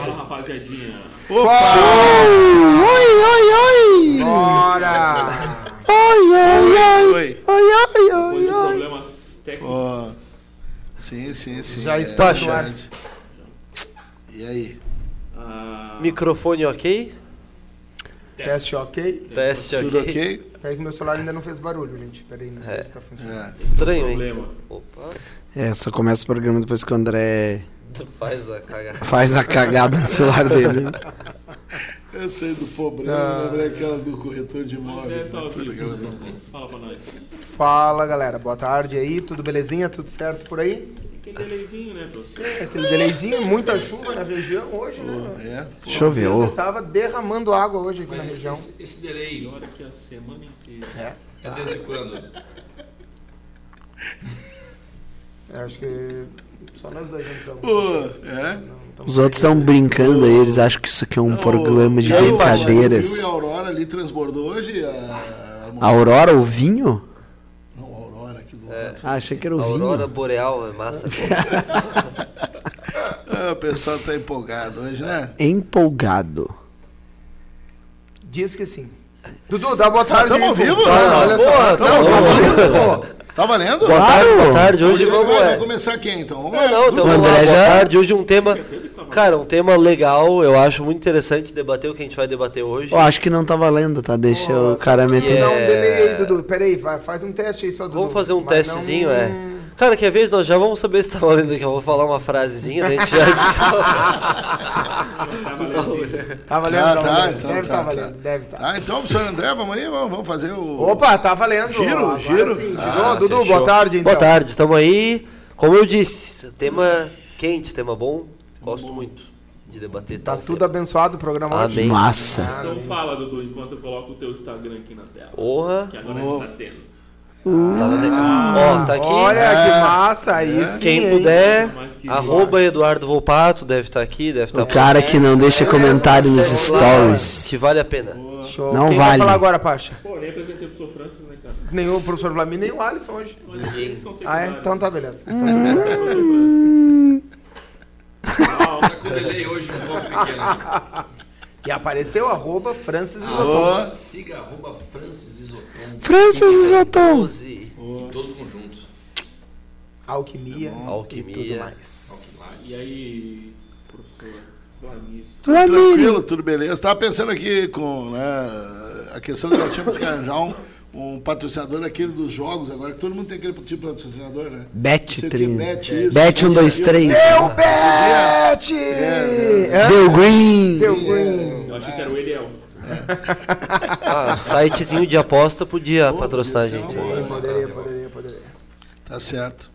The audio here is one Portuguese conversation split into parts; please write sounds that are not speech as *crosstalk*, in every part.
Fala, rapaziadinha. Opa! Oi, oi, oi! Bora! Oi, oi, oi! Oi, oi, oi! oi, problemas técnicos. Oh. Sim, sim, sim. Já é. está é, Microfone ok? Teste ok. Teste Tudo ok. ok? Peraí que meu celular ainda não fez barulho, gente. Peraí, não sei É. se tá funcionando. É. Estranho, hein? problema. Opa, É, só começa o programa depois que o André tu faz a cagada. faz a cagada no celular dele. Eu sei do problema, Ah. lembrei aquela do corretor de Puta, ouvindo. aquela- produção. Fala pra nós. Fala galera, boa tarde aí, tudo belezinha? Tudo certo por aí? Aquele delayzinho, né, professor? É, aquele delayzinho, muita chuva na região hoje, né? É, pô. Choveu. Tava derramando água hoje aqui na Mas esse, região. esse, esse delay é que a semana inteira. É. é desde quando? É, acho que só nós dois entramos. Pô, é? Os outros estão brincando aí, eles acham que isso aqui é um programa de aí, o brincadeiras. Rio e a Aurora ali transbordou hoje? A, A Aurora, o vinho? Aurora lado. Ah, achei que era o Aurora vinho. Boreal é massa. *laughs* Ah, o pessoal tá empolgado hoje, né? Empolgado. Diz que sim. Dudu, dá boa tarde pô. vivo, né? Olha só. Não, bom. Tá valendo. Tá? Boa tarde, boa tarde. Hoje Hoje vamos. vai, é. vai começar quem então? Vamos Não, lá. não, então vamos lá, André boa já- tarde. Hoje um tema. Cara, um tema legal, eu acho muito interessante debater o que a gente vai debater hoje. Eu acho que não tá valendo, tá? Deixa o cara meter. é- Dá um delay aí, Dudu. Pera aí, vai, faz um teste aí só, Dudu. Vamos fazer um Mas testezinho, não- é. Cara, quer ver? Nós já vamos saber se tá valendo aqui. Eu vou falar uma frasezinha, daí a gente já *laughs* descobre. Tá valendo Tá valendo, Ah, tá, tá, então deve tá, tá tá. valendo, deve tá. Tá, então, professor André, vamos aí, vamos, vamos fazer o. Opa, tá valendo. Giro, Agora giro. Sim, girou. Ah, Dudu, Fechou. boa tarde, então. Boa tarde, estamos aí. Como eu disse, tema quente, tema bom. Gosto muito de debater. Tá tudo tema. abençoado o programa hoje? Massa. Então fala, Dudu, enquanto eu coloco o teu Instagram aqui na tela. Porra. Que agora a gente tá tendo. Tá tela. Ó, tá aqui. Olha É. que massa, aí sim, Quem hein? puder, que arroba Eduardo Volpato, deve estar aqui, deve estar O cara que não deixa comentário nos stories. Que vale a pena. Show. Não Quem vale. vai falar agora, Pacha? Pô, nem apresentei pro professor Francis, né, cara? Nem o professor Flamini, nem o Alisson hoje. Ah, é? Então tá, beleza. Tá com delay hoje um pouco pequeno. *laughs* E apareceu arroba Francis Isoton. Ô, Siga arroba Francis Isoton Francis Isoton. 12. em todo conjunto. Alquimia, Alquimia. e tudo mais. E aí, professor. Tranquilo, tudo beleza. Tava pensando aqui com né, a questão que nós tínhamos que arranjar um, um patrocinador daquele dos jogos agora, que todo mundo tem aquele tipo de patrocinador, né? Bet, Sei o que, tri... Bet, isso. Bet 1, 2, 3. Deu bet! Deu green. Deu green. Eu achei que era o Eliel. *laughs* Ah, sitezinho de aposta podia patrocinar a gente. uma né? Sim, poderia, poderia, poderia. Tá certo.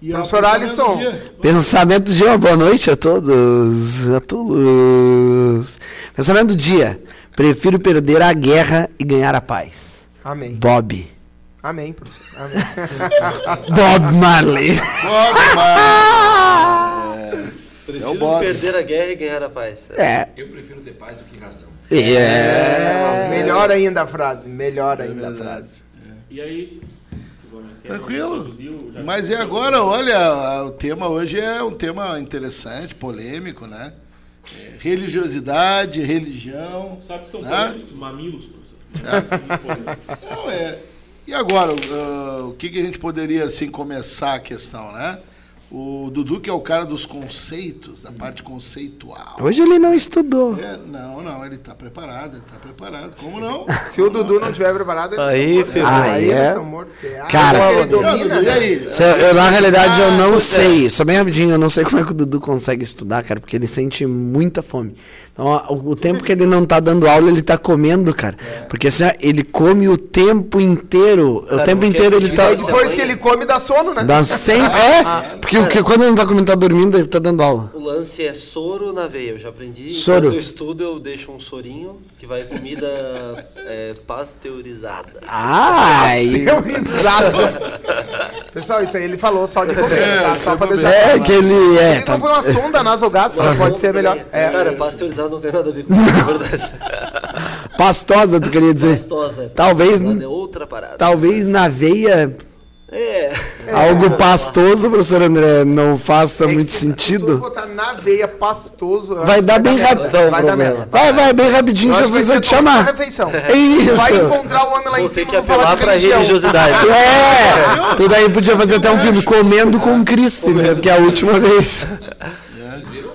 E Professor Alisson. Pensamento do dia, boa noite a todos. A todos. Pensamento do dia. Prefiro perder a guerra e ganhar a paz. Amém. Bob. Amém, professor. Amém. *laughs* Bob Marley. Bob Marley. *laughs* Prefiro Bob. perder a guerra e ganhar a paz. É. Eu prefiro ter paz do que razão. É. É, melhor ainda a frase. Melhor ainda a frase. E aí? Tranquilo. Mas e agora, olha, o tema hoje é um tema interessante, polêmico, né? É, religiosidade, religião. Sabe que são Ah? polêmicos, mamilos, professor. São polêmicos. Não, é. E agora, ah, o que, que a gente poderia assim começar a questão, né? O Dudu, que é o cara dos conceitos, da parte conceitual. Hoje ele não estudou. É, não, não, ele está preparado, ele está preparado. Como não? *laughs* Se o Dudu não tiver preparado, eles Aí, estão mortos. ferrou. Aí Aí é. eles estão mortos. porque- Ah, Cara, ele E aí, Dudu, e né? aí? Se eu, eu, na realidade, eu não pois é. sei. Só bem rapidinho, eu não sei como é que o Dudu consegue estudar, cara, porque ele sente muita fome. Então, ó, o, o tempo que ele não tá dando aula, ele tá comendo, cara. Porque assim, ó, ele come o tempo inteiro. o Cara, tempo porque inteiro ele tá. Aí depois que ele come, dá sono, né? Dá sempre. É, porque o que- quando ele não tá comendo, tá dormindo, ele tá dando aula. O lance é soro na veia, eu já aprendi. Soro. Enquanto eu estudo, eu deixo um sorinho que vai comida *laughs* é, pasteurizada. Ai! Deu risada. Pessoal, isso aí ele falou só de comer, tá? Só pra deixar É claro. que ele. É, Ele tá. não põe uma sonda nasogástrica, pode ser melhor. É. Cara, pasteurizado não tem nada a ver com isso, é verdade. Pastosa, tu queria dizer. Pastosa. Talvez- É outra parada. Talvez na veia É. Algo pastoso, professor André, não faça É que muito sentido. botar na veia pastoso. Vai dar que bem rápido. Vai dar merda. Vai, vai, bem rapidinho, que Jesus vai te chamar. É isso. Vai encontrar o homem lá em cima que e falar apelar de pra religiosidade. É, tudo aí podia fazer até um filme, Comendo com Cristo, né? Porque é a última vez. Vocês viram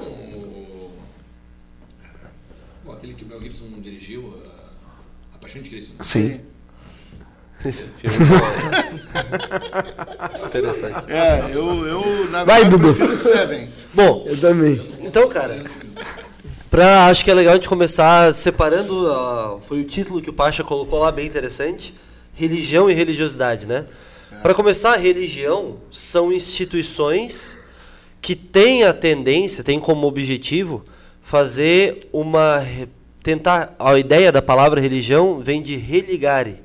aquele que o Mel Gibson dirigiu, a, a Paixão de Cristo. Sim. Esse filme *laughs* é interessante. É, eu, eu na Vai, verdade, Dudu. prefiro Seven. Bom, Eu também. então, cara, pra, acho que é legal a gente começar separando, ah, foi o título que o Pacha colocou lá, bem interessante, religião e religiosidade, né? Para começar, religião são instituições que têm a tendência, têm como objetivo fazer uma re- tentar a ideia da palavra religião vem de religare,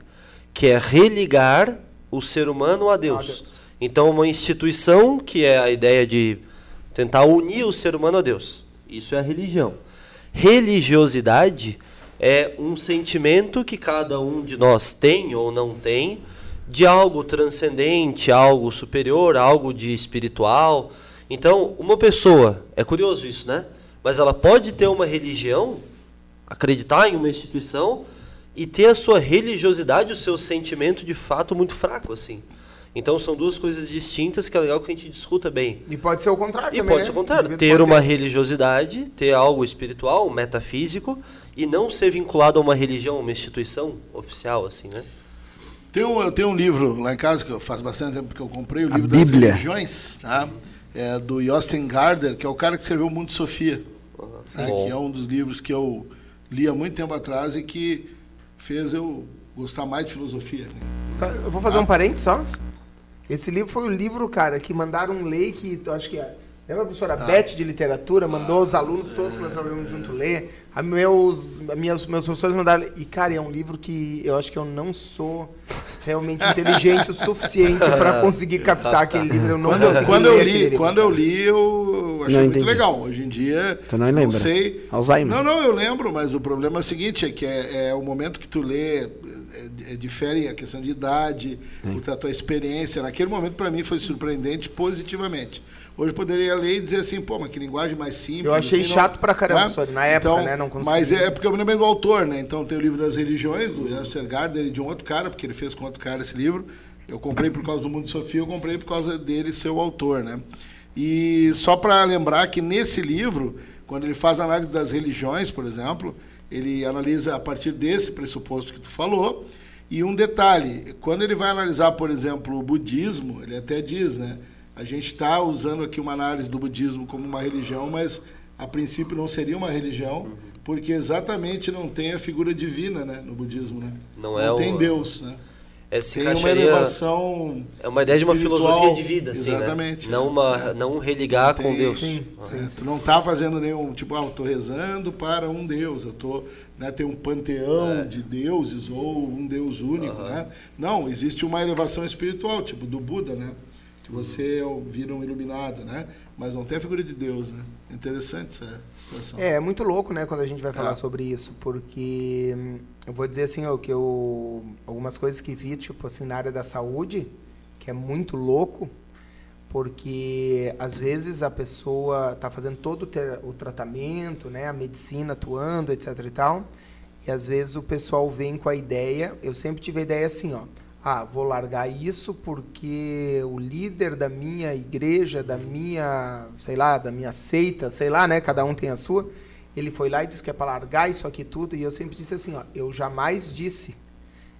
que é religar o ser humano a Deus. Deus. Então, uma instituição que é a ideia de tentar unir o ser humano a Deus. Isso é a religião. Religiosidade é um sentimento que cada um de nós tem ou não tem de algo transcendente, algo superior, algo de espiritual. Então, uma pessoa, é curioso isso, né? Mas ela pode ter uma religião, acreditar em uma instituição e ter a sua religiosidade, o seu sentimento de fato muito fraco assim. Então são duas coisas distintas que é legal que a gente discuta bem. E pode ser o contrário E também, pode né? ser o contrário, ter uma religiosidade, ter algo espiritual, metafísico e não ser vinculado a uma religião, uma instituição oficial assim, né? Tem um, eu tenho um livro lá em casa que eu faz bastante tempo que eu comprei, o A livro das Bíblia. religiões, tá? É do Josten Gardner, que é o cara que escreveu O Mundo de Sofia, né? Bom. que é um dos livros que eu li há muito tempo atrás e que fez eu gostar mais de filosofia. Né? Eu vou fazer um parênteses só. Esse livro foi o livro, cara, que mandaram ler, que eu acho que é. Lembra a professora Beth de literatura? Mandou os alunos todos que nós trabalhamos junto ler. A meus, a minhas, meus professores mandaram. E, cara, é um livro que eu acho que eu não sou realmente inteligente o suficiente *laughs* para conseguir captar aquele livro. Eu não Quando, eu- quando eu li, quando eu li, eu achei Não muito entendi. legal. Hoje em dia, Tu não lembra? sei. Alzheimer. Não, não, eu lembro, mas o problema é o seguinte, é que é, é o momento que tu lê, é, é, difere a questão de idade, a tua experiência. Naquele momento, para mim, foi surpreendente positivamente. Hoje poderia ler e dizer assim, pô, mas que linguagem mais simples. Eu achei assim, chato pra caramba, né? na época, né, não consegui. Mas é porque eu me lembro do autor, né? Então tem o livro das religiões, do Esther Gardner e de um outro cara, porque ele fez com outro cara esse livro. Eu comprei por causa do Mundo de Sofia, eu comprei por causa dele ser o autor, né? E só para lembrar que nesse livro, quando ele faz análise das religiões, por exemplo, ele analisa a partir desse pressuposto que tu falou. E um detalhe, quando ele vai analisar, por exemplo, o budismo, ele até diz, né? A gente está usando aqui uma análise do budismo como uma religião, mas a princípio não seria uma religião, porque exatamente não tem a figura divina, né, no budismo, né? Não é tem o- Deus, né? É, se Tem uma elevação é uma ideia de uma filosofia de vida, assim, Exatamente. né? Não uma não religar com Tem- Deus. sim, Ah. sim. Tu não tá fazendo nenhum, tipo, ah, eu tô rezando para um Deus, eu tô, né, tem um panteão É. de deuses ou um Deus único, né? Não, existe uma elevação espiritual, tipo do Buda, né? Que você é vira um iluminado, né? Mas não tem a figura de Deus, né? É Interessante essa situação. É, é muito louco, né, quando a gente vai falar É. sobre isso, porque hum, eu vou dizer assim, ó, que eu algumas coisas que vi, tipo assim, na área da saúde, que é muito louco, porque às vezes a pessoa está fazendo todo o, ter- o tratamento, né, a medicina atuando, etc e tal, e às vezes o pessoal vem com a ideia, eu sempre tive a ideia assim, ó, ah, vou largar isso porque o líder da minha igreja, da minha, sei lá, da minha seita, sei lá, né, cada um tem a sua, ele foi lá e disse que é para largar isso aqui tudo, e eu sempre disse assim, ó, eu jamais disse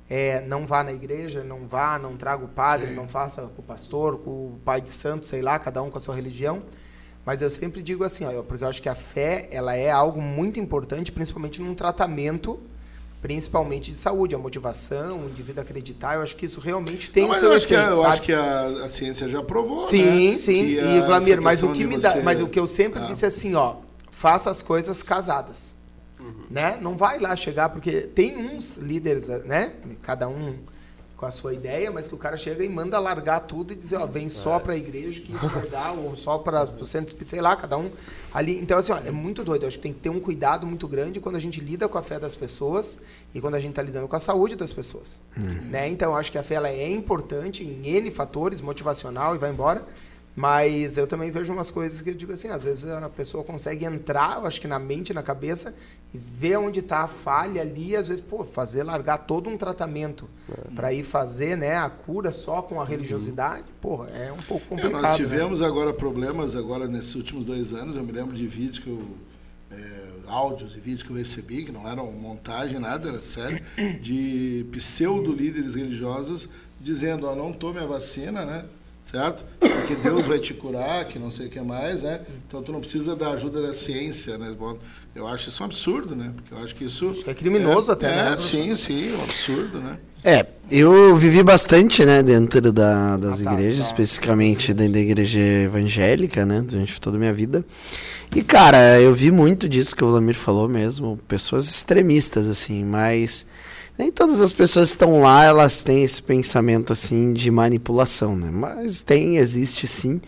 é, não vá na igreja, não vá, não traga o padre, não faça com o pastor, com o pai de santo, sei lá, cada um com a sua religião. Mas eu sempre digo assim, ó, porque eu acho que a fé ela é algo muito importante, principalmente num tratamento, principalmente de saúde, a motivação, o indivíduo acreditar. Eu acho que isso realmente tem Não, o mas seu eu acho que, a, efeito, eu acho que a, a ciência já provou, Sim, né? sim. que E Vlamir, mas o que me dá, você- mas o que eu sempre Ah. disse é assim, ó, faça as coisas casadas. Né? Não vai lá chegar porque tem uns líderes, né? Cada um com a sua ideia, mas que o cara chega e manda largar tudo e dizer, ó, vem só pra igreja que isso vai dar, ou só para o centro sei lá, cada um ali. Então, assim, ó, é muito doido. Eu acho que tem que ter um cuidado muito grande quando a gente lida com a fé das pessoas e quando a gente está lidando com a saúde das pessoas. Né? Então, eu acho que a fé ela é importante em N fatores, motivacional e vai embora. Mas eu também vejo umas coisas que eu digo assim, às vezes a pessoa consegue entrar, eu acho que na mente, na cabeça, e ver onde está a falha ali, às vezes, pô, fazer largar todo um tratamento para ir fazer, né, a cura só com a religiosidade, porra, é um pouco É, complicado. nós né? tivemos agora problemas agora nesses últimos dois anos. Eu me lembro de vídeos que eu. é, áudios e vídeos que eu recebi, que não eram montagem, nada, era sério, de pseudo-líderes religiosos dizendo, ó, não tome a vacina, né? Certo? Porque Deus vai te curar, que não sei o que mais, né? Então tu não precisa da ajuda da ciência, né? Bom, eu acho isso um absurdo, né? Porque eu acho que isso. que é criminoso até, é, né? Sim, sim, um absurdo, né? É, eu vivi bastante, né, dentro da, das Ah, tá, igrejas, tá. especificamente dentro da igreja evangélica, né, durante toda a minha vida. E, cara, eu vi muito disso que o Vladimir falou mesmo, pessoas extremistas, assim, mas nem todas as pessoas que estão lá, elas têm esse pensamento, assim, de manipulação, né, mas tem, existe sim,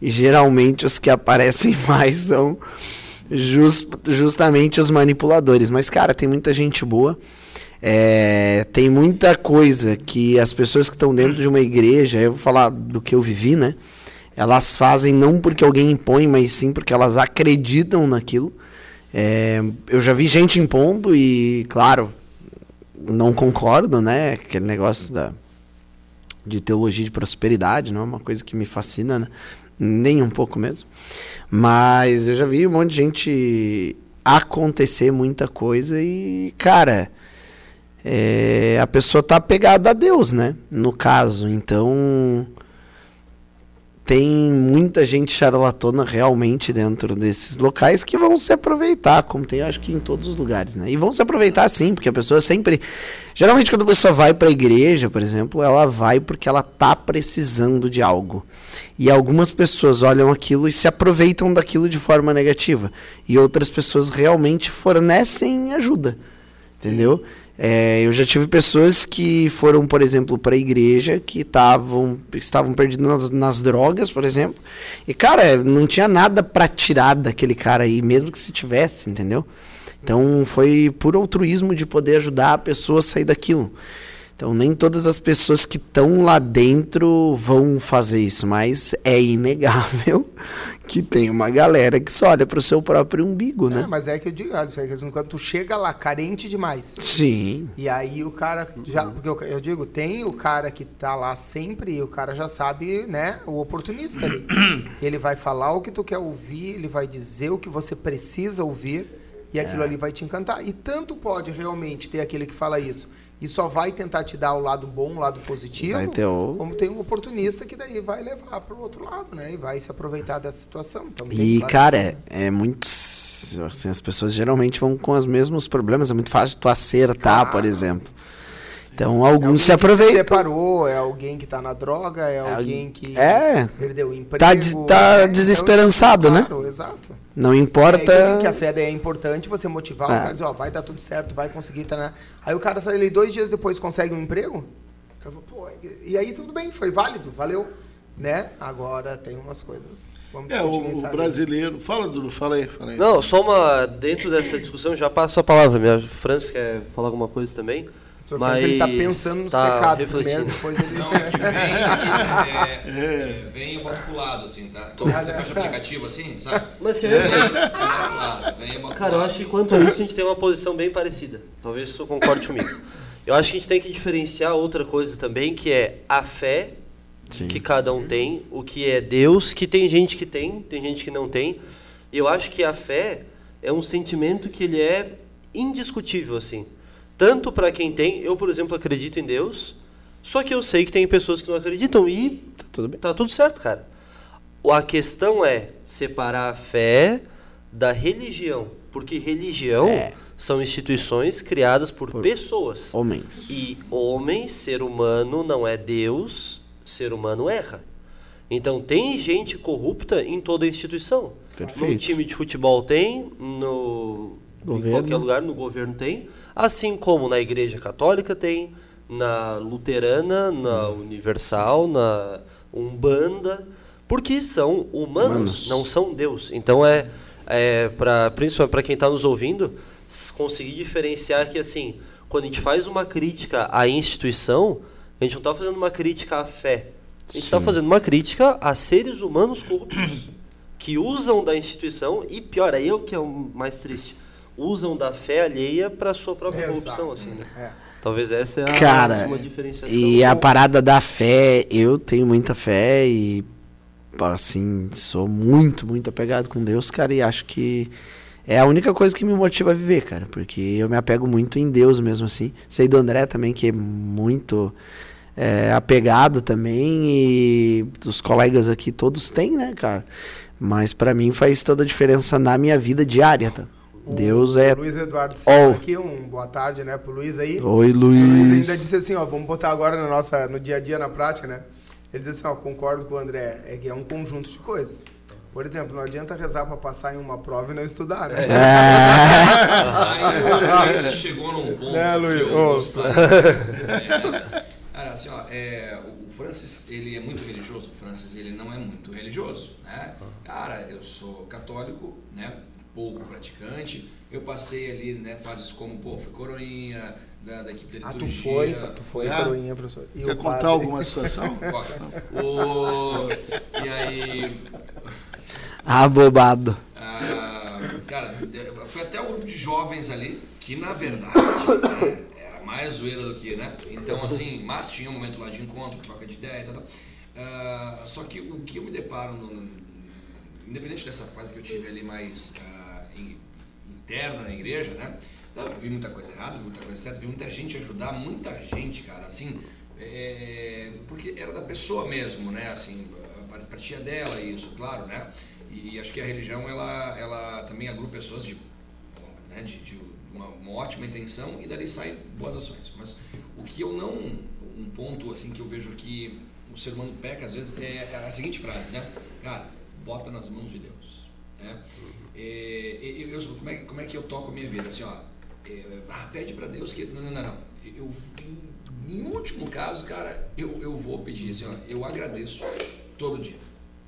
e geralmente os que aparecem *laughs* mais são jus- justamente os manipuladores. Mas, cara, tem muita gente boa. É, tem muita coisa que as pessoas que estão dentro de uma igreja, eu vou falar do que eu vivi, né? Elas fazem não porque alguém impõe, mas sim porque elas acreditam naquilo. É, eu já vi gente impondo e, claro, não concordo, né? Aquele negócio da, de teologia de prosperidade, não é uma coisa que me fascina, né? Nem um pouco mesmo. Mas eu já vi um monte de gente acontecer muita coisa e, cara, é, a pessoa tá apegada a Deus, né? No caso, então tem muita gente charlatona realmente dentro desses locais que vão se aproveitar, como tem acho que em todos os lugares, né? E vão se aproveitar sim, porque a pessoa sempre, geralmente quando a pessoa vai para a igreja, por exemplo, ela vai porque ela tá precisando de algo. E algumas pessoas olham aquilo e se aproveitam daquilo de forma negativa, e outras pessoas realmente fornecem ajuda. Entendeu? É, eu já tive pessoas que foram, por exemplo, para a igreja, que tavam, estavam perdidas nas, nas drogas, por exemplo. E, cara, não tinha nada para tirar daquele cara aí, mesmo que se tivesse, entendeu? Então foi por altruísmo de poder ajudar a pessoa a sair daquilo. Então nem todas as pessoas que estão lá dentro vão fazer isso, mas é inegável *laughs* que tem uma galera que só olha para o seu próprio umbigo, né? É, mas é que eu digo, olha, isso aí, quando tu chega lá carente demais, Sim. E aí o cara já, porque eu, eu digo, tem o cara que tá lá sempre e o cara já sabe, né, o oportunista ali. *coughs* ele vai falar o que tu quer ouvir, ele vai dizer o que você precisa ouvir e aquilo ali vai te encantar. E tanto pode realmente ter aquele que fala isso e só vai tentar te dar o lado bom, o lado positivo, Vai ter o- como tem um oportunista que daí vai levar para o outro lado, né, e vai se aproveitar dessa situação. Então, E, cara, que é, é muito. Assim, as pessoas geralmente vão com os mesmos problemas. É muito fácil tu acertar, Claro. por exemplo. Então, É alguém alguns se que aproveitam. separou, é alguém que tá na droga, é alguém que É. perdeu o emprego. Tá des- tá né? desesperançado, né? Claro, exato. Não É, importa. que a fé é importante você motivar o É. cara, dizer, ó, vai dar tudo certo, vai conseguir, tá, né? Aí o cara sai ali dois dias depois consegue um emprego, o cara fala, pô, e aí tudo bem, foi válido, valeu, né? Agora tem umas coisas, vamos É, o, brasileiro. Fala, Dudu, fala aí, fala aí. Não, só uma. Dentro dessa discussão, já passo a palavra. Minha França quer falar alguma coisa também. O senhor Mas Francis, ele tá pensando nos tá pecados primeiro, refletindo. depois ele... Não, *laughs* é que vem, é, é, vem rotulado, assim, tá? Você fecha o aplicativo assim, sabe? Mas rotulado, vem rotulado. Cara, eu acho que quanto a isso a gente tem uma posição bem parecida. Talvez tu concorde comigo. Eu acho que a gente tem que diferenciar outra coisa também, que é a fé Sim. que cada um tem, o que é Deus, que tem gente que tem, tem gente que não tem. E eu acho que a fé é um sentimento que ele é indiscutível assim. Tanto para quem tem, eu, por exemplo, acredito em Deus, só que eu sei que tem pessoas que não acreditam e Tá tudo bem. Tá tudo certo, cara. A questão é separar a fé da religião. Porque religião É. são instituições criadas por, pessoas. Homens. E homem, ser humano, não é Deus, ser humano erra. Então tem gente corrupta em toda instituição. Perfeito. No time de futebol tem, no em Governo. qualquer lugar no governo tem, assim como na igreja católica tem, na luterana, na universal, na umbanda, porque são humanos, Humanos. não são Deus. Então é, é para principalmente para quem está nos ouvindo conseguir diferenciar que assim, quando a gente faz uma crítica à instituição, a gente não está fazendo uma crítica à fé. A gente está fazendo uma crítica a seres humanos corruptos que usam da instituição e pior, aí é o que é o mais triste. Usam da fé alheia para sua própria Exato. corrupção, assim, né? É. Talvez essa é a Cara, uma diferenciação. E a parada da fé, eu tenho muita fé e assim, sou muito, muito apegado com Deus, cara, e acho que é a única coisa que me motiva a viver, cara, porque eu me apego muito em Deus mesmo assim. Sei do André também, que é muito é, apegado também, e dos colegas aqui todos têm, né, cara? Mas pra mim faz toda a diferença na minha vida diária, tá? Deus é. Luiz Eduardo Silva Oh. aqui, um boa tarde, né, pro Luiz aí. Oi, O Luiz ainda Luiz. disse assim, ó, vamos botar agora na nossa, no dia a dia, na prática, né? Ele diz assim, ó, concordo com o André, é que é um conjunto de coisas. Por exemplo, não adianta rezar para passar em uma prova e não estudar, né? *laughs* Aí o Luiz chegou num ponto Né, Luiz? que eu gostaria. É, cara, assim, ó, é, o Francis, ele é muito religioso. O Francis, ele não é muito religioso, né? Cara, eu sou católico, né? Pouco praticante. Eu passei ali, né, fases como, pô, fui coroinha da, da equipe de Ah, tu liturgia. foi, tu foi, Ah. coroinha, professor. E Quer contar padre? alguma situação? *laughs* O, e aí, Abobado. Ah, cara, foi até o grupo de jovens ali, que na verdade né, era mais zoeira do que, né? Então, assim, mas tinha um momento lá de encontro, troca de ideia e tal. tal. Ah, só que o que eu me deparo, no- no- independente dessa fase que eu tive ali mais ah, interna na igreja, né? Então, vi muita coisa errada, vi muita coisa certa, vi muita gente ajudar, muita gente, cara, assim, é, porque era da pessoa mesmo, né? Assim, partia dela isso, claro, né? E acho que a religião ela, ela também agrupa pessoas de, né, de, de uma, uma ótima intenção e dali saem boas ações. Mas o que eu não, um ponto assim que eu vejo que o ser humano peca às vezes é a seguinte frase, né? Cara, bota nas mãos de Deus. Né? É, eu, eu- como, é, como é que eu toco a minha vida? Assim, ó, é, ah, pede para Deus que. Não, não, não. não. Eu, em, em último caso, cara, eu, eu vou pedir assim, ó, eu agradeço todo dia.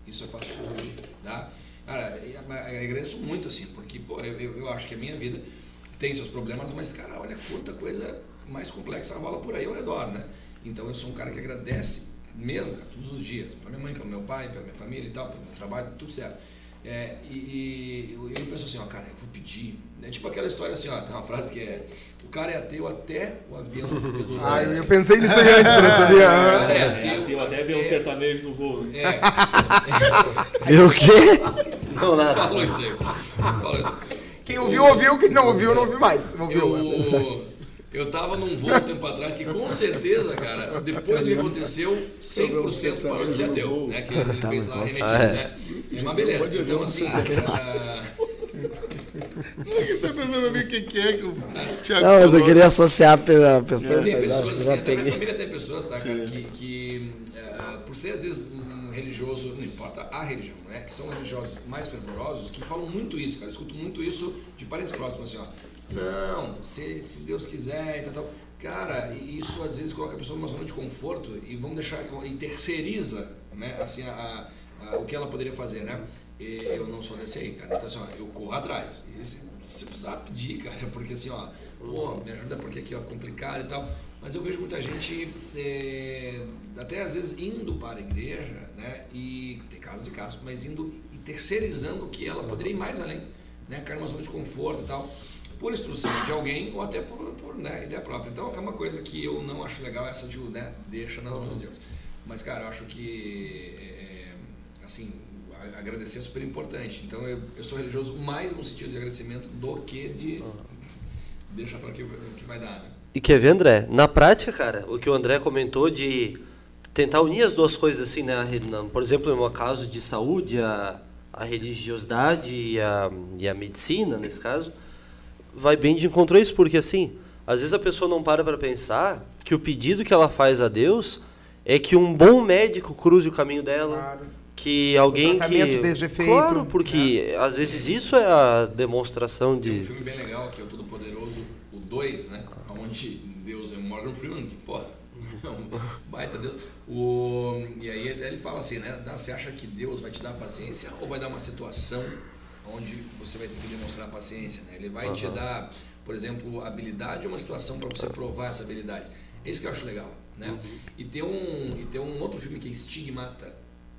Isso eu faço todo dia, tá? Cara, agradeço muito, assim, porque, pô, eu, eu, acho que a minha vida tem seus problemas, mas, cara, olha quanta coisa mais complexa rola por aí ao redor, né? Então eu sou um cara que agradece mesmo, cara, todos os dias, para minha mãe, pelo meu pai, pela minha família e tal, pelo meu trabalho, tudo certo. É, e, e eu, eu penso assim, ó, cara, eu vou pedir. É tipo aquela história assim, ó, tem uma frase que é: o cara é ateu até o avião do *laughs* Ah, eu pensei nisso aí antes, *laughs* não sabia. O cara é É, ateu, eu até vi um sertanejo no voo. né? É, *laughs* Viu o quê? Não, nada. falou isso aí. Quem ouviu, ouviu. Quem não ouviu, não ouviu mais. Não ouviu. Eu, eu tava num voo um tempo atrás que com certeza, cara, depois do que aconteceu, 100% parou de ser ateu, né? Que ele fez lá remetido, Ah, é. né? É uma beleza. Então, assim, ah, *laughs* tá pensando pra mim o que é que o Thiago Não, mas eu queria associar a pe- a pessoa. tem pessoas, assim, até minha família tem pessoas, tá, cara, que, que ah, por ser às vezes um religioso, não importa a religião, né? Que são religiosos mais fervorosos, que falam muito isso, cara. Eu escuto muito isso de parentes próximos, assim, ó. Não, se, se Deus quiser e tal, tal. Cara, isso às vezes coloca a pessoa numa zona de conforto e vamos deixar, e terceiriza, né? Assim, a, a- o que ela poderia fazer, né? E eu não sou desse aí, cara. Então, assim, ó, eu corro atrás. E se, se precisar pedir, cara, porque assim, ó, pô, me ajuda porque aqui, ó, complicado e tal. Mas eu vejo muita gente, é, até às vezes, indo para a igreja, né? E tem casos e casos, mas indo e terceirizando que ela poderia ir mais além, né? Cair numa zona de conforto e tal. Por instrução de alguém ou até por, por né, ideia própria. Então, é uma coisa que eu não acho legal, essa de, né, deixa nas mãos de Deus. Mas, cara, eu acho que, é, assim, a- agradecer é super importante. Então, eu, eu sou religioso mais no sentido de agradecimento do que de deixar para que, que vai dar, né? E quer ver, André? Na prática, cara, o que o André comentou de tentar unir as duas coisas, assim, né? Por exemplo, no caso de saúde, a, a religiosidade e a, e a medicina, nesse caso, vai bem de encontro a isso, porque, assim, às vezes a pessoa não para para pensar que o pedido que ela faz a Deus é que um bom médico cruze o caminho dela. Claro. Que alguém que. esteja feito, claro, porque às vezes isso é a demonstração Tem um de. filme bem legal que é o Todo Poderoso, o 2, né? Onde Deus é Morgan Freeman, que, porra, *laughs* é um baita Deus. O, e aí ele, ele fala assim, né? "Dá- Você acha que Deus vai te dar paciência ou vai dar uma situação onde você vai ter que demonstrar paciência, né? Ele vai te dar, por exemplo, habilidade ou uma situação para você provar essa habilidade. É isso que eu acho legal, né? E tem um, e tem um outro filme que é Estigmata.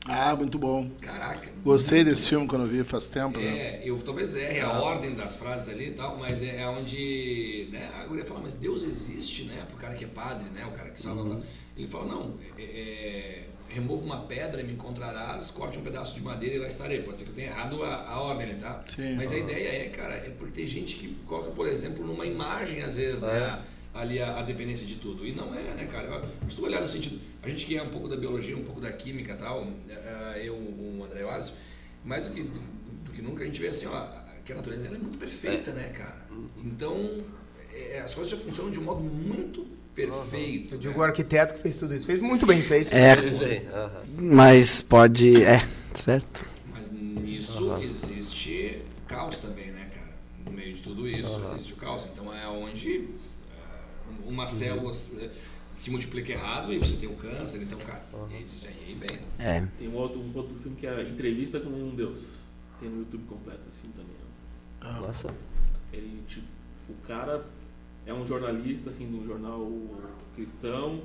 Ah, muito bom. Caraca. Gostei desse filme quando eu vi faz tempo, né? É, eu talvez erre a ordem das frases ali e tal, mas é, é onde né, a guria fala, mas Deus existe, né? Pro cara que é padre, né? O cara que salva. tal. Ele fala, não, é, é, remova uma pedra e me encontrarás, corte um pedaço de madeira e lá estarei. Pode ser que eu tenha errado a, a ordem ali, tá? Sim. Mas a ideia é, cara, é porque tem gente que coloca, por exemplo, numa imagem, às vezes, né? Ali a, a dependência de tudo. E não é, né, cara? Eu, se tu olhar no sentido. A gente que é um pouco da biologia, um pouco da química e tal, eh, eu, o André Wallace, mais do que, do que nunca a gente vê assim, ó, que a natureza ela é muito perfeita, né, cara? Então, é, as coisas já funcionam de um modo muito perfeito. Eu né? digo o arquiteto que fez tudo isso. Fez muito bem. É, Isso aí. aham. mas pode. É, certo. Mas nisso existe caos também, né, cara? No meio de tudo isso existe o caos. Então é onde ah, uma célula se se multiplica errado e você tem o câncer. Então, cara, existe aí bem. É. Tem um outro, um outro filme que é Entrevista com um Deus. Tem no YouTube completo esse filme também. ó. Nossa. Ele, tipo, o cara é um jornalista, assim, de um jornal cristão,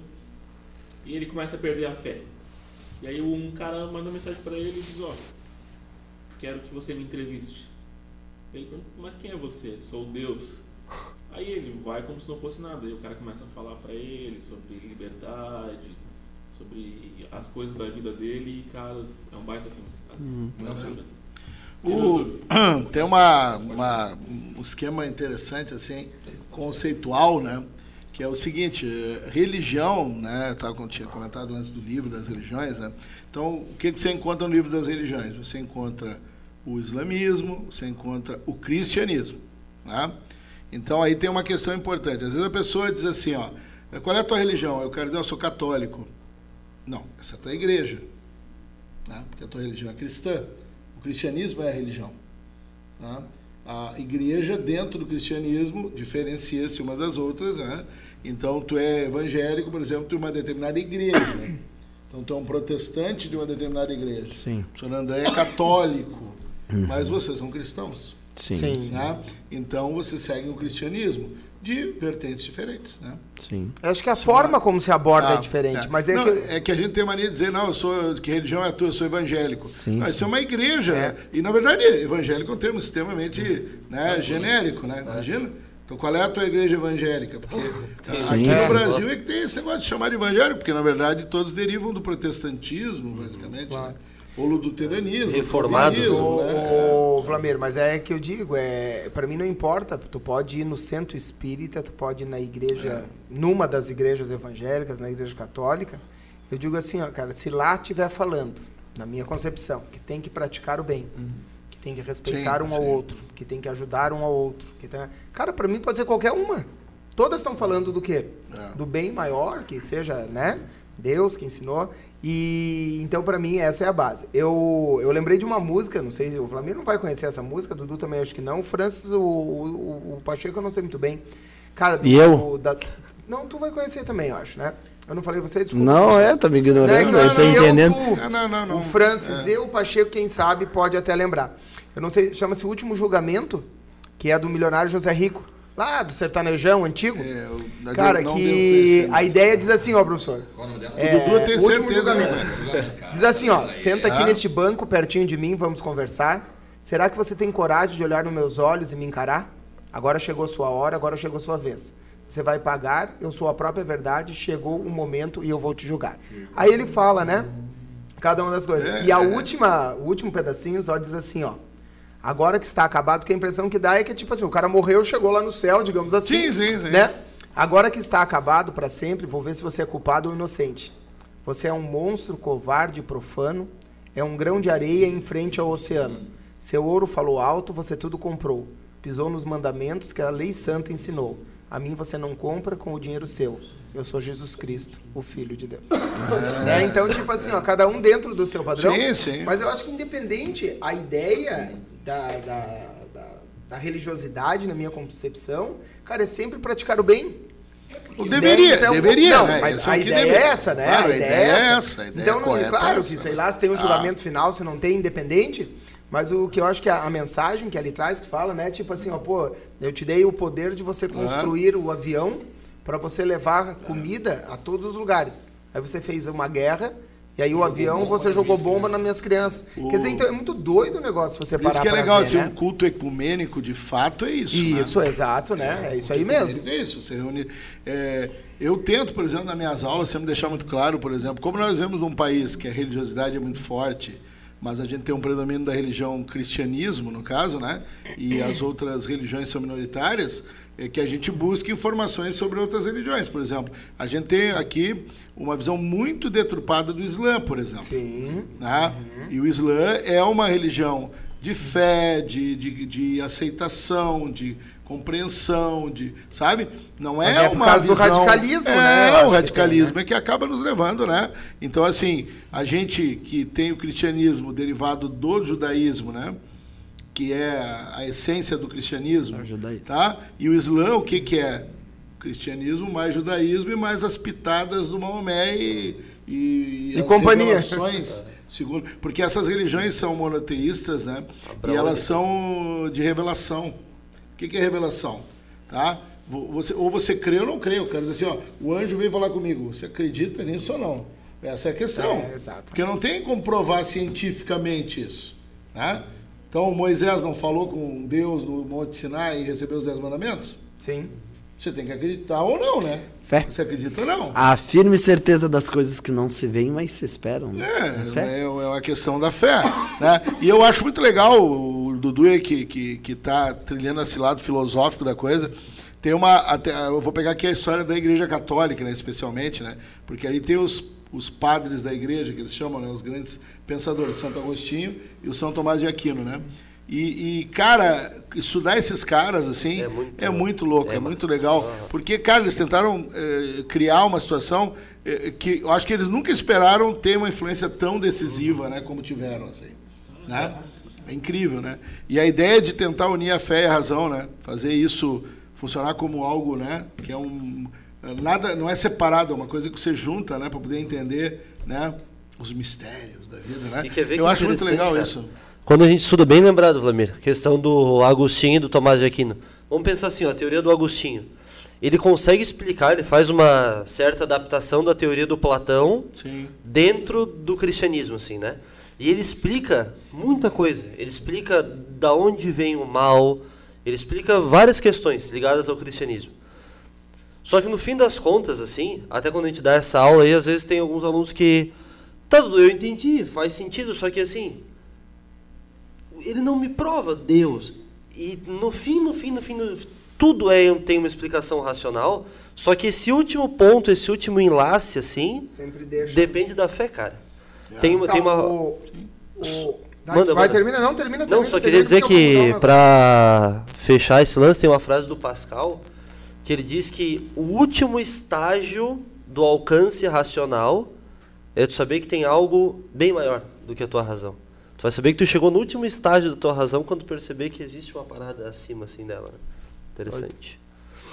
e ele começa a perder a fé. E aí um cara manda uma mensagem pra ele e diz, ó, quero que você me entreviste. Ele pergunta, mas quem é você? Sou Deus. Aí ele vai como se não fosse nada. Aí o cara começa a falar pra ele sobre liberdade, sobre as coisas da vida dele e, cara, é um baita filme. Assista. Não sei. O- *clears throat* tem uma, uma- um esquema interessante assim conceitual né que é o seguinte eh, religião né eu tava, com- tinha comentado antes do livro das religiões né então o que, que você encontra no livro das religiões você encontra o islamismo você encontra o cristianismo né? Então aí tem uma questão importante às vezes a pessoa diz assim ó qual é a tua religião eu quero dizer eu sou católico não essa é a tua igreja né? porque a tua religião é cristã. O cristianismo é a religião. tá? A igreja, dentro do cristianismo, diferencia-se umas das outras. Né? Então, tu é evangélico, por exemplo, tu é uma determinada igreja. Então, tu é um protestante de uma determinada igreja. Sim. O senhor André é católico, mas vocês são cristãos. Sim. Sim. Sim. Né? Então, vocês seguem o cristianismo de vertentes diferentes. Né? sim. Eu acho que a forma como se aborda é Ah, diferente, é. mas é Não, que... é que a gente tem mania de dizer, não, eu sou, que religião é a tua? Eu sou evangélico. Sim, Mas sim. isso é uma igreja. É. E, na verdade, evangélico é um termo extremamente né, genérico, né? Imagina. Então, qual é a tua igreja evangélica? Porque *laughs* aqui Sim, no sim. Brasil é que tem esse negócio de chamar de evangélico, porque, na verdade, todos derivam do protestantismo, basicamente, Claro. né? Do luteranismo, Reformados. do calvinismo, né? Ô, Flamir, mas é que eu digo, é, para mim não importa, tu pode ir no centro espírita, tu pode ir na igreja, numa das igrejas evangélicas, na igreja católica. Eu digo assim, ó, cara, se lá estiver falando, na minha concepção, que tem que praticar o bem, que tem que respeitar Sim, um ao sim. outro, que tem que ajudar um ao outro, que tem... cara, para mim pode ser qualquer uma. Todas estão falando do quê? É. Do bem maior, que seja, né? Deus que ensinou. E então, para mim, essa é a base. Eu, eu lembrei de uma música, não sei se o Flamengo não vai conhecer essa música, o Dudu também acho que não. O Francis, o, o, o Pacheco, eu não sei muito bem. Cara, do- E eu? da- não, tu vai conhecer também, eu acho, né? Eu não falei você, desculpa. Não, é, tá me Não, é ignorando, eu eu- tô eu, entendendo. tu, Não, não, não, não. O Francis e o Pacheco, quem sabe, pode até lembrar. Eu não sei, chama-se O Último Julgamento, que é do milionário José Rico, lá do sertanejão antigo. É, eu- Cara, que a ideia diz assim, ó, professor. Qual o nome dela? É, Dudu, eu tenho o último certeza julgamento. *laughs* Diz assim, ó, senta aqui Ah. neste banco, pertinho de mim, vamos conversar. Será que você tem coragem de olhar nos meus olhos e me encarar? Agora chegou sua hora, agora chegou sua vez. Você vai pagar, eu sou a própria verdade, chegou o momento e eu vou te julgar. Aí ele fala, né? Cada uma das coisas. É, e a é. última, o último pedacinho só diz assim, ó. Agora que está acabado, porque a impressão que dá é que, tipo assim, o cara morreu, chegou lá no céu, digamos assim. Sim, sim, sim. Né? Agora que está acabado para sempre, vou ver se você é culpado ou inocente. Você é um monstro covarde e profano, é um grão de areia em frente ao oceano. Seu ouro falou alto, você tudo comprou. Pisou nos mandamentos que a lei santa ensinou. A mim você não compra com o dinheiro seu. Eu sou Jesus Cristo, o Filho de Deus. *laughs* Né? Então, tipo assim, ó, cada um dentro do seu padrão. Sim, sim. Mas eu acho que independente a ideia da, da, da, da religiosidade, na minha concepção, cara, é sempre praticar o bem. O deveria, Então, deveria, não, né? Mas é a ideia deveria. é essa, né? Claro, a ideia é essa. A ideia então, não, claro é que, essa. sei lá, se tem um Ah. juramento final, se não tem, independente. Mas o que eu acho que a, a mensagem que ali traz, que fala, né? Tipo assim, ó, pô, eu te dei o poder de você construir o avião para você levar comida a todos os lugares. Aí você fez uma guerra, e aí o avião bomba você jogou bomba nas minhas crianças. O- Quer dizer, então é muito doido o negócio se você Por parar isso que é legal, ver, assim, né? um culto ecumênico, de fato, é isso. né? Isso, exato, né? É isso aí mesmo. É isso, você reúne. é, eu tento, por exemplo, nas minhas aulas, sempre deixar muito claro, por exemplo, como nós vemos um país que a religiosidade é muito forte, mas a gente tem um predomínio da religião cristianismo, no caso, né? E as outras religiões são minoritárias, é que a gente busque informações sobre outras religiões. Por exemplo, a gente tem aqui uma visão muito deturpada do Islã, por exemplo. Sim. Né? E o Islã é uma religião de fé, de, de, de aceitação, de compreensão, de sabe? Não é, é por uma causa do visão- radicalismo, é, né? Acho o que radicalismo tem, é que acaba nos levando, né? Então assim, a gente que tem o cristianismo derivado do judaísmo, né? Que é a essência do cristianismo, É o judaísmo. tá? E o Islã, o que que é? Cristianismo mais judaísmo e mais as pitadas do Maomé e, e, E as companhia. *laughs* segundo, porque essas religiões são monoteístas, né? E elas são de revelação. O que, que é revelação? Tá? Vo- Você, ou você crê ou não crê. Eu quero dizer assim, ó, o anjo veio falar comigo. Você acredita nisso ou não? Essa é a questão. É. Porque não tem como provar cientificamente isso. Né? Então Moisés não falou com Deus no Monte Sinai e recebeu os Dez Mandamentos? Sim. Você tem que acreditar ou não, né? Fé. Você acredita ou não? A firme certeza das coisas que não se veem, mas se esperam. Né? É, é, é uma questão da fé. Né? E eu acho muito legal o Dudu aí que, que, que tá trilhando esse lado filosófico da coisa. Tem uma. Até, eu vou pegar aqui a história da Igreja Católica, né, especialmente, né? Porque ali tem os, os padres da igreja, que eles chamam, né, os grandes pensadores, Santo Agostinho e o São Tomás de Aquino, né? E, e, cara, estudar esses caras, assim, É é muito- muito, louco, é, é muito legal. Porque, cara, eles tentaram eh, criar uma situação eh, que eu acho que eles nunca esperaram ter uma influência tão decisiva, né, como tiveram, assim. Né? É incrível, né? E a ideia de tentar unir a fé e a razão, né? Fazer isso funcionar como algo, né? Que é um nada, não é separado, é uma coisa que você junta, né, para poder entender, né, os mistérios da vida, né? E quer ver eu que acho muito legal cara? isso. Quando a gente estuda bem lembrado, Vladimir, a questão do Agostinho e do Tomás de Aquino. Vamos pensar assim, ó, a teoria do Agostinho. Ele consegue explicar, ele faz uma certa adaptação da teoria do Platão Sim. dentro do cristianismo, assim, né? E ele explica muita coisa. Ele explica da onde vem o mal, ele explica várias questões ligadas ao cristianismo. Só que no fim das contas, assim, até quando a gente dá essa aula aí, às vezes tem alguns alunos que. Tá, eu entendi, faz sentido, só que assim. Ele não me prova Deus. E no fim, no fim, no fim, no- tudo é, tem uma explicação racional. Só que esse último ponto, esse último enlace, assim, Sempre deixa. depende da fé, cara. Tem, uma- tem Tá, uma. o- o- Manda, vai, manda. termina, não, termina, Não, termina, só queria dizer que um pra fechar esse lance tem uma frase do Pascal que ele diz que o último estágio do alcance racional é tu saber que tem algo bem maior do que a tua razão. Tu vai saber que tu chegou no último estágio da tua razão quando tu perceber que existe uma parada acima assim dela. né? Interessante.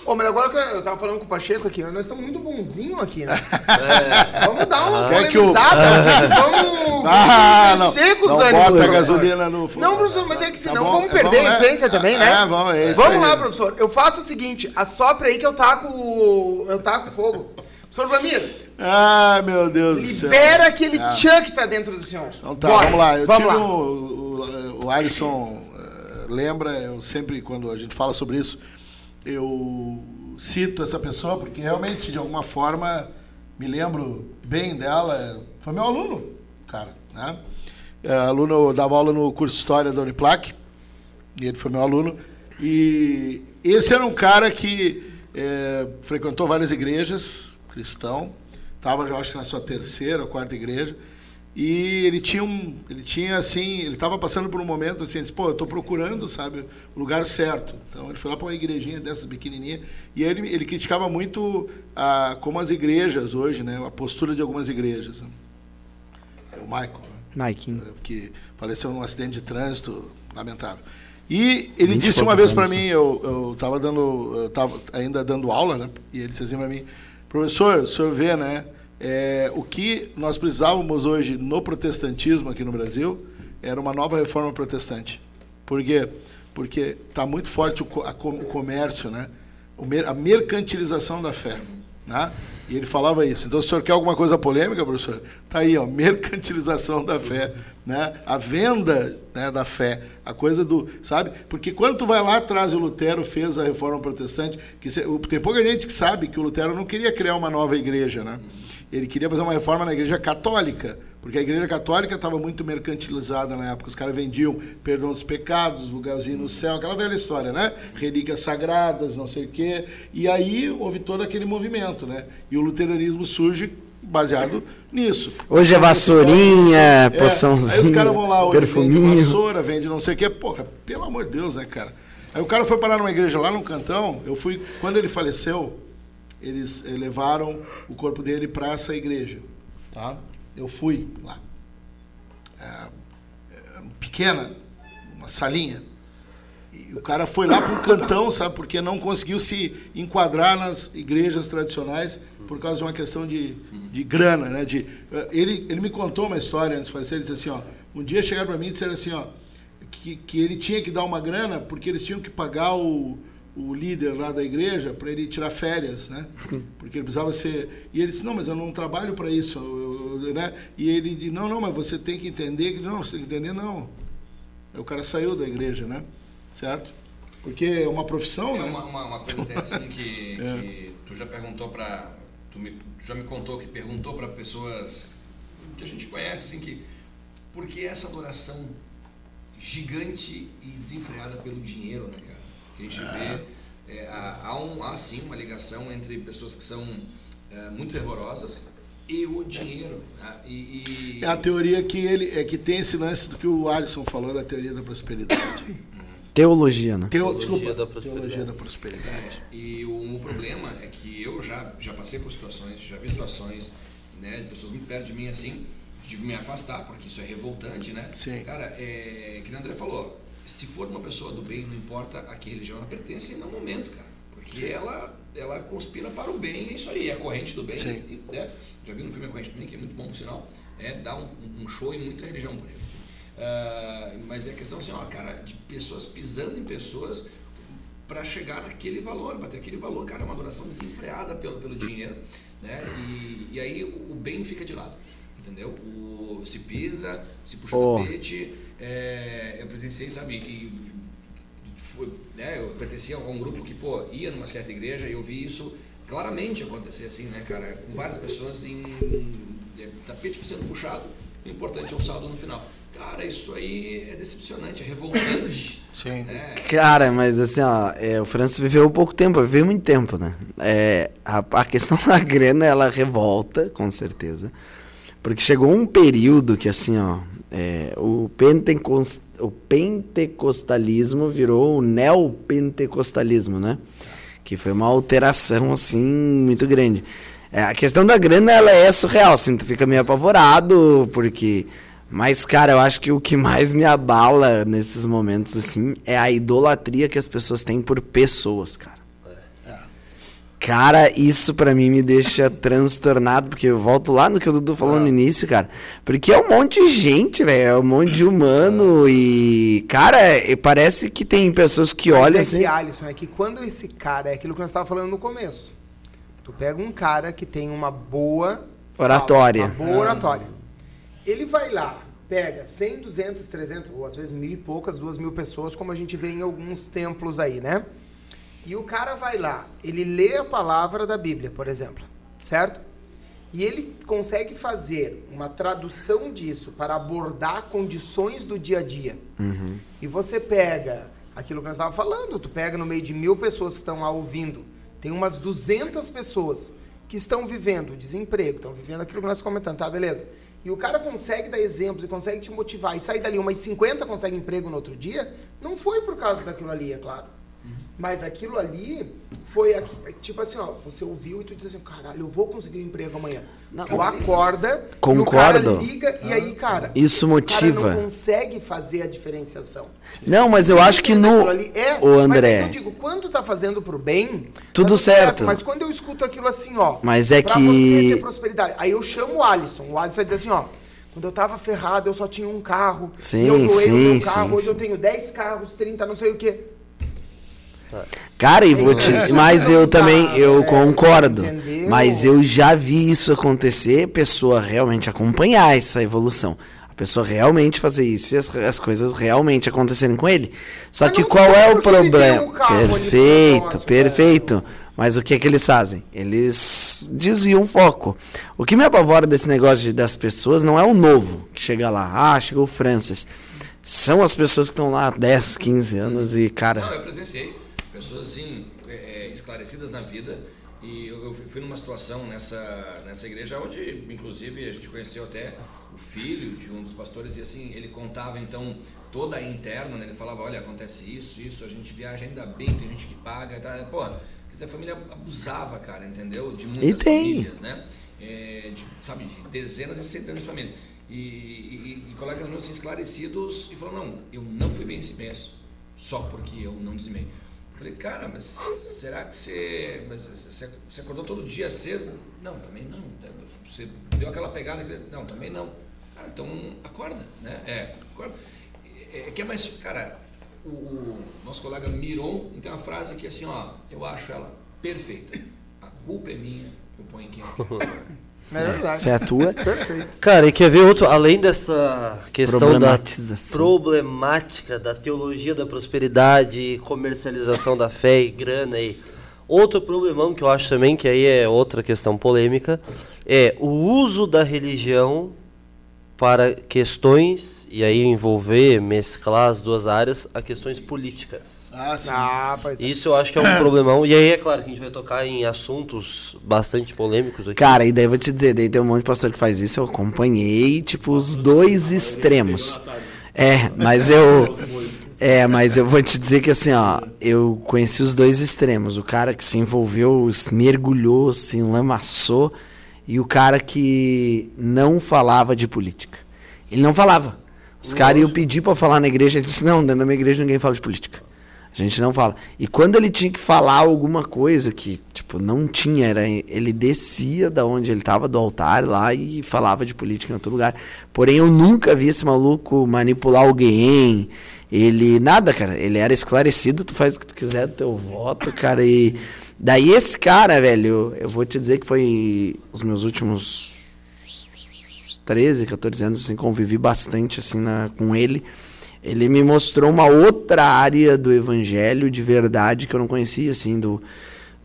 Ô, mas agora que eu tava falando com o Pacheco aqui, nós estamos muito bonzinho aqui, né? *laughs* Vamos dar uma Quer que o- polemizada, *laughs* vamos, Ah, não. vamos mexer com os Não ânimos, bota a professor. gasolina no Não, professor, mas é que Tá senão bom, vamos é, perder vamos, a né? essência também, né? É, vamos, é isso Vamos aí. lá, professor. Eu faço o seguinte, assopra aí que eu taco, o- eu taco fogo. Professor Vlamir, Ah, meu Deus do céu. libera aquele Ah. tchan que tá dentro do senhor. Então tá, Bora, vamos lá. Eu vamos tive lá. um- o, o, o Alisson eh, lembra, eu sempre, quando a gente fala sobre isso, eu cito essa pessoa, porque realmente, de alguma forma, me lembro bem dela. Foi meu aluno, cara. Né? É, aluno, eu dava aula no curso de História da Uniplac, e ele foi meu aluno. E esse era um cara que eh, frequentou várias igrejas, cristão, estava, eu acho que na sua terceira ou quarta igreja, e ele tinha um, ele tinha assim, ele estava passando por um momento assim, ele disse, pô, eu estou procurando, sabe, o lugar certo. Então ele foi lá para uma igrejinha dessas pequenininha, e aí ele, ele criticava muito a, como as igrejas hoje, né, a postura de algumas igrejas. né. É o Michael, né? Maikinho. que faleceu num acidente de trânsito lamentável. E ele 20 disse uma vez para mim, eu eu estava dando, eu tava ainda dando aula, né? E ele disse assim para mim, professor, o senhor vê, né? é, o que nós precisávamos hoje no protestantismo aqui no Brasil era uma nova reforma protestante. Por quê? Porque está muito forte o, comércio, né? A mercantilização da fé. Né? E ele falava isso. Então, o senhor quer alguma coisa polêmica, professor? Está aí, ó, *laughs* mercantilização da fé, né? A venda né, da fé, a coisa do, sabe? Porque quando tu vai lá atrás o Lutero fez a reforma protestante, que tem pouca gente que sabe que o Lutero não queria criar uma nova igreja, né? Ele queria fazer uma reforma na igreja católica, porque a igreja católica estava muito mercantilizada na época. Os caras vendiam perdão dos pecados, lugarzinho no céu, aquela velha história, né? Relíquias sagradas, não sei o quê. E aí houve todo aquele movimento, né? E o luteranismo surge baseado nisso. Hoje é vassourinha, É, Aí poçãozinha, os caras vão lá, hoje vende perfuminho. vassoura, vende não sei o quê. Porra, pelo amor de Deus, né, cara? Aí o cara foi parar numa igreja lá no Cantão, eu fui, quando ele faleceu, eles levaram o corpo dele para essa igreja, tá? Eu fui lá. É, é, pequena, uma salinha. E o cara foi lá para um cantão, sabe? Porque não conseguiu se enquadrar nas igrejas tradicionais por causa de uma questão de, de grana, né? De, eh, ele, ele me contou uma história antes de falecer, ele disse assim, ó, um dia chegaram para mim e disseram assim, ó, que, que ele tinha que dar uma grana porque eles tinham que pagar o, o líder lá da igreja para ele tirar férias, né? Porque ele precisava ser. E ele disse: Não, mas eu não trabalho para isso, eu- eu- né? E ele disse: Não, não, mas você tem que entender que não, você tem que entender não. Aí o cara saiu da igreja, né? Certo? Porque é uma profissão, É né? uma, uma, uma coisa interessante que, *laughs* que tu já perguntou para tu, me, tu já me contou que perguntou para pessoas que a gente conhece assim que por que essa adoração gigante e desenfreada pelo dinheiro, né, cara? Que a gente vê é, há, há, um, há sim uma ligação entre pessoas que são é, muito fervorosas e o dinheiro. né? E, e- É a teoria que ele é que tem esse lance do que o Alisson falou da teoria da prosperidade. Teologia, né? Teo, Teologia desculpa, da prosperidade. teologia da prosperidade. E o, o problema é que eu já, já passei por situações, já vi situações, né, de pessoas muito perto de mim assim, de me afastar, porque isso é revoltante, né? Sim. Cara, é, que o André falou, se for uma pessoa do bem, não importa a que religião ela pertence no momento, cara. Porque ela, ela conspira para o bem, é isso aí, é a corrente do bem. E, né, já vi no filme A Corrente do Bem, que é muito bom, por sinal, é dar um, um show e muita religião por eles. Ah, mas é questão assim, ó, cara, de pessoas pisando em pessoas para chegar naquele valor, para ter aquele valor, cara, é uma adoração desenfreada pelo, pelo dinheiro, né? E, e aí o, o bem fica de lado, entendeu? O, se pisa, se puxa Oh. o tapete, é, eu presenciei, sabe, e, foi, né, eu pertencia a um grupo que, pô, ia numa certa igreja e eu vi isso claramente acontecer assim, né, cara, com várias pessoas em, em tapete sendo puxado, o importante é o saldo no final. Cara, isso aí é decepcionante, é revoltante. *laughs* Sim. né? Cara, mas assim, ó, é, o Francis viveu pouco tempo, viveu muito tempo, né? É, a, a questão *laughs* da grana, ela revolta, com certeza. Porque chegou um período que, assim, ó, é, o, pentecos, o pentecostalismo virou o neopentecostalismo, né? Que foi uma alteração, assim, muito grande. É, a questão da grana, ela é surreal, assim, tu fica meio apavorado, porque... Mas, cara, eu acho que o que mais me abala nesses momentos, assim, é a idolatria que as pessoas têm por pessoas, cara. Cara, isso pra mim me deixa transtornado, porque eu volto lá no que o Dudu falou no início, cara. Porque é um monte de gente, velho, é um monte de humano e. Cara, é- parece que tem pessoas que Mas olham é assim. que, Alisson, é que quando esse cara, é aquilo que nós estávamos falando no começo. Tu pega um cara que tem uma boa Oratória. Uma boa oratória. Ele vai lá, pega 100, 200, 300, ou às vezes mil e poucas, duas mil pessoas, como a gente vê em alguns templos aí, né? E o cara vai lá, ele lê a palavra da Bíblia, por exemplo, certo? E ele consegue fazer uma tradução disso para abordar condições do dia a dia. E você pega aquilo que nós estávamos falando, tu pega no meio de mil pessoas que estão lá ouvindo, tem umas 200 pessoas que estão vivendo desemprego, estão vivendo aquilo que nós comentamos, tá, beleza? E o cara consegue dar exemplos e consegue te motivar e sair dali umas 50 consegue emprego no outro dia, não foi por causa daquilo ali, é claro. Mas aquilo ali foi aqui- tipo assim, ó, você ouviu e tu diz assim, caralho, eu vou conseguir um emprego amanhã. tu acorda, Concordo. o liga e aí, cara, Isso o motiva. cara não consegue fazer a diferenciação. Não, mas eu acho que no. ali- é, Mas é André. que eu digo, quando tá fazendo pro bem, Tudo tá certo. Mas quando eu escuto aquilo assim, ó. Mas é pra que- você ter prosperidade. Aí eu chamo o Alisson. O Alisson vai dizer assim, ó. Quando eu tava ferrado, eu só tinha um carro. Sim, eu doei o meu sim, carro. sim, Hoje sim. eu tenho 10 carros, 30, não sei o quê. Cara, e vou te. *laughs* Mas eu também, eu concordo. Mas eu já vi isso acontecer, pessoa realmente acompanhar essa evolução. A pessoa realmente fazer isso e as, as coisas realmente acontecerem com ele. Só que qual é o problema? um perfeito, perfeito. Mas o que é que eles fazem? Eles desviam o foco. O que me apavora desse negócio de- das pessoas não é o novo que chega lá. Ah, chegou o Francis. São as pessoas que estão lá há 10, 15 anos e, cara. Não, eu presenciei pessoas assim, é, esclarecidas na vida. E eu, eu fui numa situação nessa, nessa igreja onde, inclusive, a gente conheceu até o filho de um dos pastores e assim, ele contava então toda a interna, né? Ele falava, olha, acontece isso, isso, a gente viaja ainda bem, tem gente que paga, tá? Quer dizer, a família abusava, cara, entendeu? De muitas tem. famílias, né? É, de, sabe, de dezenas e centenas de famílias. E, e- e colegas meus assim, esclarecidos e falaram, não, eu não fui bem esse mês, só porque eu não dizimei. Falei, cara, mas será que você, mas você, você acordou todo dia cedo? Não, também não. Você deu aquela pegada? Não, também não. Cara, então acorda, né? É, acorda. É, é que é mais, cara, o, o nosso colega Miron tem uma frase que assim, ó, eu acho ela perfeita. A culpa é minha, eu ponho quem eu quero. *laughs* É verdade. Se é a tua. Perfeito. Cara, e quer ver outro, além dessa questão da problemática da teologia da prosperidade, comercialização da fé e grana e outro problemão que eu acho também que aí é outra questão polêmica é o uso da religião para questões e aí envolver, mesclar as duas áreas a questões políticas. Ah, sim. Ah, pois é. Isso eu acho que é um *coughs* problemão. E aí é claro que a gente vai tocar em assuntos bastante polêmicos aqui. Cara, e daí eu vou te dizer, daí tem um monte de pastor que faz isso, eu acompanhei, tipo, os dois extremos. É, mas eu. É, mas eu vou te dizer que assim, ó, eu conheci os dois extremos. O cara que se envolveu, se mergulhou, se enlamaçou, e o cara que não falava de política. Ele não falava. Os caras iam pedir pra falar na igreja, ele disse, não, dentro da minha igreja ninguém fala de política. A gente não fala. E quando ele tinha que falar alguma coisa que, tipo, não tinha, era, ele descia da onde ele tava, do altar lá, e falava de política em outro lugar. Porém, eu nunca vi esse maluco manipular alguém. Ele, nada, cara. Ele era esclarecido, tu faz o que tu quiser do teu voto, cara. E daí esse cara, velho, eu vou te dizer que foi os meus últimos 13, 14 anos, assim, convivi bastante, assim, na, com ele. Ele me mostrou uma outra área do evangelho de verdade que eu não conhecia, assim, do,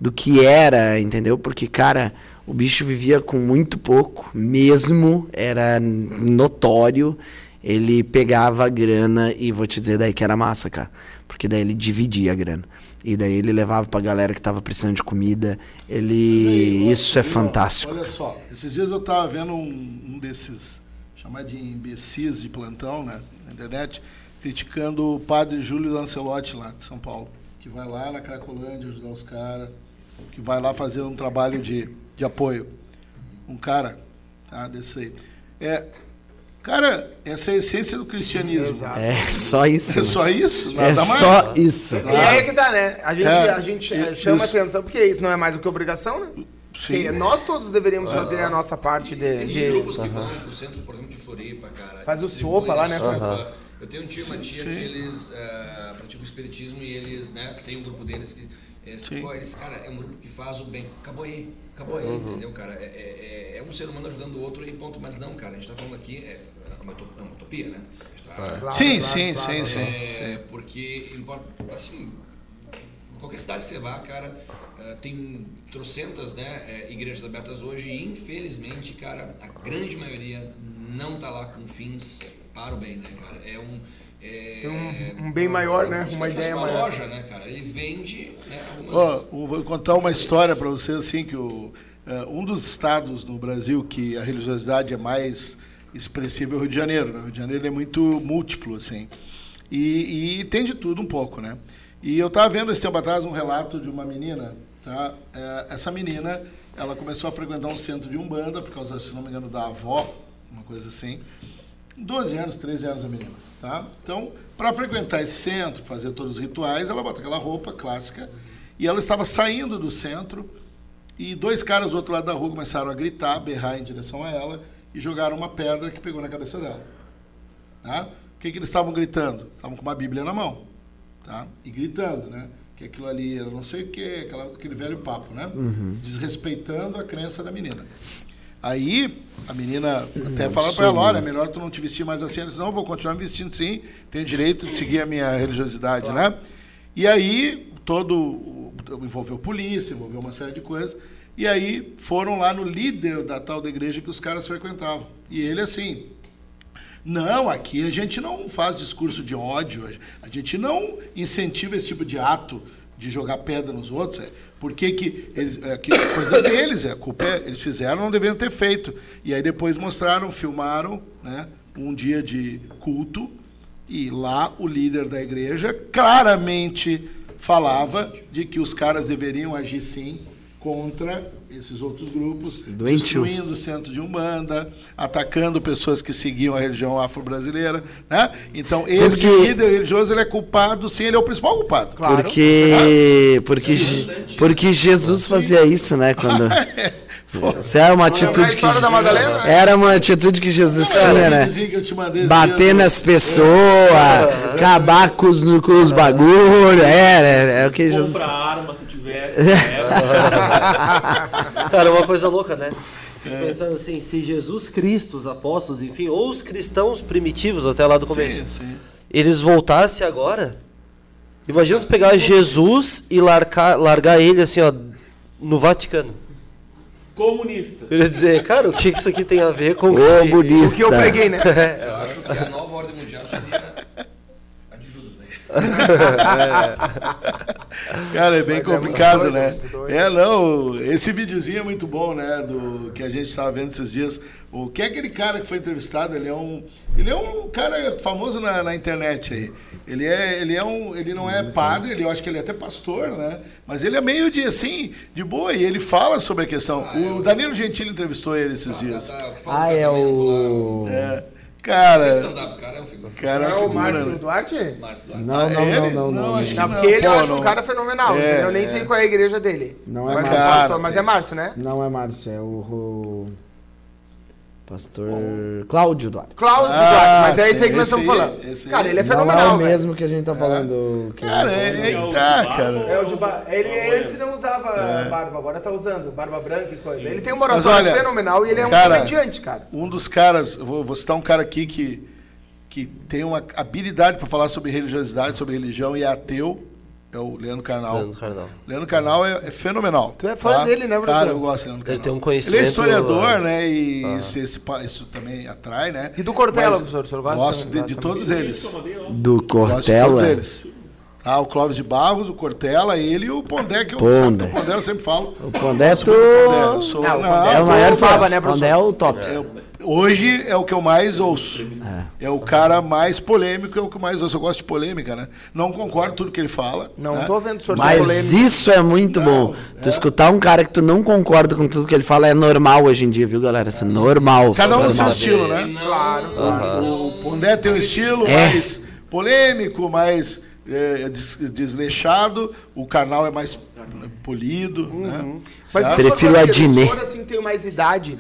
do que era, entendeu? Porque, cara, o bicho vivia com muito pouco, mesmo, era notório. Ele pegava a grana e vou te dizer daí que era massa, cara. Porque daí ele dividia a grana. E daí ele levava pra galera que tava precisando de comida. Ele. Aí, ó, Isso é fantástico. Olha só, esses dias eu estava vendo um, um desses, chamado de imbecis de plantão, né, na internet, criticando o padre Júlio Lancelotti lá de São Paulo, que vai lá na Cracolândia ajudar os caras, que vai lá fazer um trabalho de, de apoio. Um cara, tá, desse aí. É, cara, essa é a essência do cristianismo. É só isso. É só isso? É Nada mais? só isso. E aí é que tá, né? A gente, É, a gente eh, isso. chama atenção porque isso não é mais do que obrigação, né? Porque nós todos deveríamos fazer a nossa parte de. Esses de- grupos que vão pro centro, por exemplo, de Floripa, cara. Faz o sopa lá, né, sopa. Eu tenho um tio e uma tia que eles eh, praticam espiritismo e eles, né, tem um grupo deles que. Eles, pô, eles, cara, é um grupo que faz o bem. Acabou aí, acabou aí, entendeu, cara? É, é, é- é um ser humano ajudando o outro e ponto. Mas não, cara, a gente tá falando aqui, é uma utop- é uma utopia, né? A gente tá, Claro, Sim, claro, sim, claro. sim, sim, é, porque, importa, assim, qualquer cidade que você vá, cara, eh, tem trocentas né, eh, igrejas abertas hoje e, infelizmente, cara, a grande maioria não tá lá com fins para o bem, né, cara? É um... É, Tem um- um bem maior, né? como se Uma ideia uma maior. loja, né, cara? Ele vende né, algumas... Ó, eu vou contar uma história para vocês assim que o, eh, um dos estados no Brasil que a religiosidade é mais expressiva é o Rio de Janeiro. Né? O Rio de Janeiro é muito múltiplo assim e, e tem de tudo um pouco, né? E eu estava vendo esse tempo atrás um relato de uma menina, tá? É, essa menina, ela começou a frequentar um centro de Umbanda, por causa, se não me engano, da avó, uma coisa assim. 12 anos, 13 anos a menina, tá? Então, para frequentar esse centro, fazer todos os rituais, ela bota aquela roupa clássica e ela estava saindo do centro e dois caras do outro lado da rua começaram a gritar, berrar em direção a ela e jogaram uma pedra que pegou na cabeça dela. Tá? O que, que eles estavam gritando? Estavam com uma Bíblia na mão. Tá? E gritando, né? Que aquilo ali era não sei o que, aquela, aquele velho papo, né? Desrespeitando a crença da menina. Aí a menina até fala para ela, olha, é melhor tu não te vestir mais assim. Ela disse, não, vou continuar me vestindo sim, tenho direito de seguir a minha religiosidade, né? E aí todo envolveu polícia, envolveu uma série de coisas. E aí foram lá no líder da tal da igreja que os caras frequentavam. E ele assim, não, aqui a gente não faz discurso de ódio, a gente não incentiva esse tipo de ato de jogar pedra nos outros. É, por que, que eles. É, que é coisa *coughs* deles, é, a culpa é, eles fizeram, não deveriam ter feito. E aí depois mostraram, filmaram né, um dia de culto, e lá o líder da igreja claramente falava de que os caras deveriam agir sim contra esses outros grupos, Doentio. destruindo o centro de Umbanda, atacando pessoas que seguiam a religião afro-brasileira, né? Então, Sempre esse que- líder religioso, ele é culpado, sim, ele é o principal culpado. Porque, porque, porque Jesus fazia isso, né? Quando. *laughs* Isso era uma atitude que. né? Era uma atitude que Jesus Não, tinha, né? Bater nas pessoas, acabar com os, com os bagulho. Era, é o que Jesus. Compra né? *laughs* Cara, é uma coisa louca, né? Fico É. pensando assim, se Jesus Cristo, os apóstolos, enfim, ou os cristãos primitivos até lá do começo, Sim, sim. eles voltassem agora, imagina tu pegar Jesus e largar, largar ele assim, ó, no Vaticano. Comunista. Eu ia dizer, cara, o que isso aqui tem a ver com. O que eu preguei, né? *laughs* Eu acho que a nova ordem mundial seria a de Aí. Cara, é bem Mas é complicado, doido, né? doido. É, não, esse videozinho é muito bom, né? Do que a gente estava vendo esses dias. O que é aquele cara que foi entrevistado? Ele é um, ele é um cara famoso na, na internet aí. Ele é, ele é um, ele não é padre, ele, eu acho que ele é até pastor, né? Mas ele é meio de assim, de boa e ele fala sobre a questão. o Danilo Gentili entrevistou ele esses dias. Tá, fala do Ah, é o. lá, É, o cara, stand-up, cara, é um figura. cara, Não é o Márcio? Duarte? Márcio lá. Não, não, não, ele? não, não. acho que Não, não. porque ele eu acho não. um cara fenomenal. É? Eu nem é. sei qual é a igreja dele. Não é Márcio. pastor, mas é Márcio, né? Não é Márcio, é o. pastor Cláudio Duarte. Cláudio Ah, Duarte, mas é esse aí que nós estamos falando. esse. Cara, ele é não é fenomenal, o mesmo que a gente tá falando. Que Cara, é, é, É o tá, Barba cara. É o de ba... Ele antes não usava barba, agora tá usando barba branca e coisa. Ele tem oratória olha, fenomenal e ele é um cara, comediante, cara. Um dos caras, vou, vou citar um cara aqui que, que tem uma habilidade para falar sobre religiosidade, sobre religião e é ateu, é o Leandro Carnal. Leandro Carnal. Leandro Carnal é, é fenomenal. Tu é fã dele, né, professor? Cara, eu gosto do Leandro Carnal. Ele tem um conhecimento, Ele é historiador, ah, né? E isso, esse isso também atrai, né? E do Cortella, Mas professor, o senhor gosta Gosto de, de todos eles. Do Gosto de todos Cortella. eles. Ah, o Clóvis de Barros, o Cortella, ele e o Pondé, que eu, Pondé. sabe, o Pondé eu sempre falo. O Pondé tu... Pondé, eu sou, Não, o não, Pondé É o maior Pondé, fava, né, Pondé é o top. É, hoje é o que eu mais ouço. É. o cara mais polêmico, é o que eu mais ouço. Eu gosto de polêmica, né? Não concordo com tudo que ele fala. Não né? tô vendo o senhor ser Mas polêmico. isso é muito bom. Tu escutar um cara que tu não concorda com tudo que ele fala é normal hoje em dia, viu, galera? Isso é normal. Cada um no normal. seu estilo, né? Claro, claro. O Pondé tem um estilo É. mais polêmico, mais é, des- desleixado. O Karnal é mais polido, né? Mas, Certo? Prefiro professor, a senhor, assim, tem mais idade.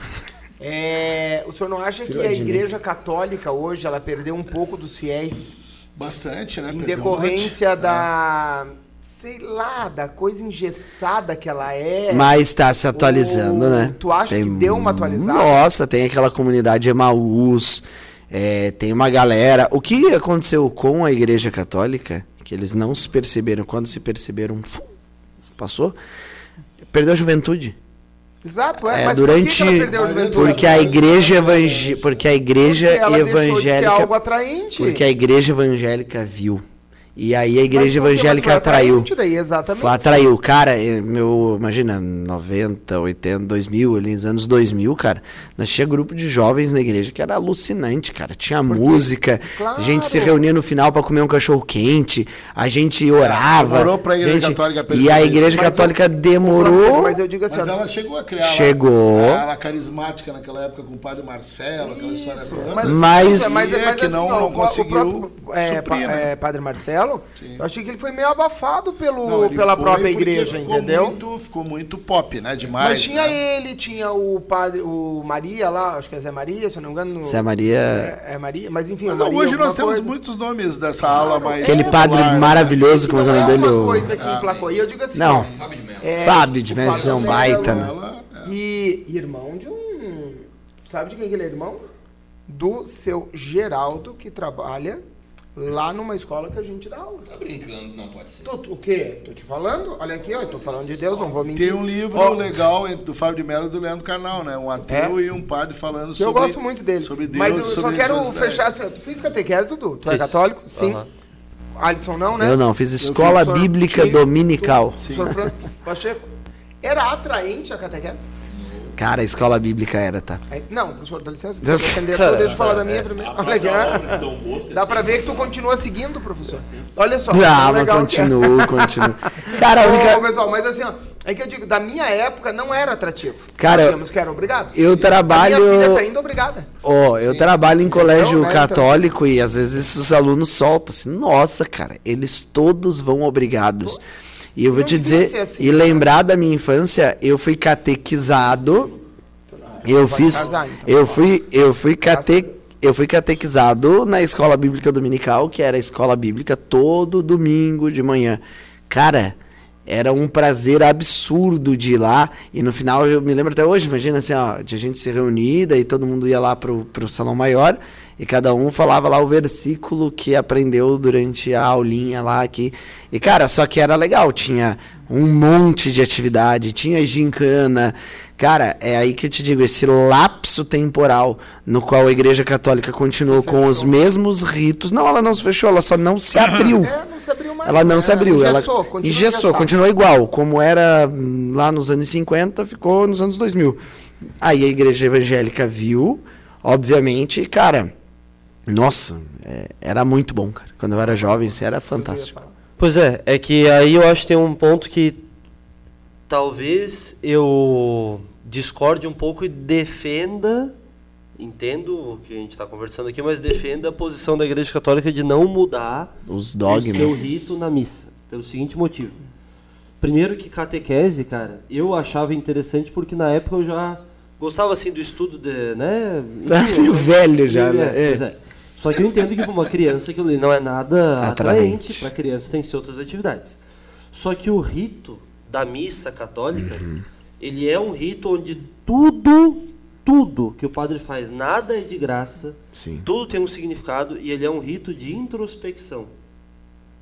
É, o senhor não acha que a igreja católica hoje, ela perdeu um pouco dos fiéis Bastante, né? em Perdeu decorrência monte. da... Sei lá, da coisa engessada que ela é. Mas tá se atualizando, né? tu acha que deu uma atualizada? Nossa, tem aquela comunidade Emaús, é, tem uma galera. O que aconteceu com a Igreja Católica, que eles não se perceberam, quando se perceberam, passou, perdeu a juventude. Exato, é. É, mas durante. por que que ela perdeu a juventude? porque a igreja evangé- porque a igreja Porque de evangélica algo atraente. porque a igreja evangélica viu E aí a igreja Mas evangélica Mas foi atraiu. daí, exatamente. Foi, atraiu. Cara, é, meu, imagina, 90, 80, 2000, ali nos anos 2000, cara, nós tinha grupo de jovens na igreja que era alucinante, cara. Tinha música, Claro. a gente se reunia no final pra comer um cachorro quente, a gente orava. demorou pra igreja gente- católica E a igreja Mas eu- católica demorou. Mas eu digo assim, Mas ela chegou a criar Chegou. Lá, ela carismática naquela época com o padre Marcelo, aquela história toda. Mas, Mas- mas, É mas que assim, não- não o- conseguiu o próprio é, suprir, né? é, Padre Marcelo, eu achei que ele foi meio abafado pelo, Não, pela própria igreja, ficou entendeu? Muito, ficou muito pop, né? Demais. Mas tinha né? ele, tinha o padre, o Maria lá, acho que é Zé Maria, se eu não me engano. no- Zé Maria- É, é Maria, mas enfim, Mas Maria hoje nós temos coisa. muitos nomes dessa ala mais. Aquele popular, padre né? maravilhoso, como é que é o nome é dele? uma O- coisa que emplacou. E eu digo assim, Não. Fábio de Mello. é, Fábio de Mello é um baita, né? É. E irmão de um. Sabe de quem que ele é irmão? Do seu Geraldo, que trabalha lá numa escola que a gente dá aula. Tá brincando, não pode ser. Tô- o quê? Tô te falando? Olha aqui, ó, eu tô falando de Deus, não vou mentir. Tem um livro Ó, legal entre- do Fábio de Mello e do Leandro Carnal, né? Um ateu É? e um padre falando que eu sobre. gosto muito dele. Sobre Deus, Mas eu só sobre quero religiosidade. fechar assim. Tu fez catequese, Dudu? Tu é Fiz. católico? Sim. Aham. Alisson não, né? Eu não, fiz escola Sor- bíblica Sim. dominical. Tu. Francisco Pacheco. Era atraente a catequese? Cara, a escola bíblica era, tá? Aí- Não, professor, dá licença. Deus- defender, deixa eu falar da é, minha primeiro. Olha aqui, obra ó. de Dom Bosco é Dá pra ver que tu continua seguindo, professor. Olha só. Ah, mas é. continuo, *laughs* continuo. Cara, a Ô, única. pessoal, mas assim, ó, é que eu digo, da minha época não era atrativo. Cara, Nós que era obrigado. eu trabalho- A minha filha tá indo obrigada. Ó, eu trabalho em colégio né, então- católico e às vezes esses alunos soltam assim, nossa, cara, eles todos vão obrigados. E eu vou te dizer, assim, e né? lembrar da minha infância, eu fui catequizado, eu fiz, casar, então. eu fui, eu fui cate, eu fui catequizado na escola bíblica dominical, que era a escola bíblica todo domingo de manhã. Cara, era um prazer absurdo de ir lá. E no final, eu me lembro até hoje, imagina assim, ó, de a gente se reunir, daí todo mundo ia lá pro, pro salão maior e cada um falava lá o versículo que aprendeu durante a aulinha lá aqui. E cara, só que era legal, tinha um monte de atividade, tinha gincana. Cara, é aí que eu te digo, esse lapso temporal no qual a Igreja Católica continuou com os mesmos ritos. Não, ela não se fechou, ela só não se abriu. É, não se abriu mais. Ela não né? se abriu, ela Engessou, continua engessou, engessado. continuou igual, como era hum, lá nos anos 50, ficou nos anos 2000. Aí a igreja evangélica viu, obviamente, e, cara, nossa, é, era muito bom, cara. Quando eu era jovem, isso era fantástico. Pois é, é que aí eu acho que tem um ponto que talvez eu discorde um pouco e defenda, entendo o que a gente está conversando aqui, mas defenda a posição da Igreja Católica de não mudar Os o seu dogmas. rito na missa, pelo seguinte motivo. Primeiro que catequese, cara, eu achava interessante porque na época eu já gostava assim do estudo de, né? *laughs* Tá velho já, né? É. pois é. Só que eu entendo que para uma criança aquilo ali não é nada Atraente. atraente, para criança tem que ser outras atividades. Só que o rito da missa católica, Uhum. ele é um rito onde tudo, tudo que o padre faz, nada é de graça, Sim. tudo tem um significado e ele é um rito de introspecção.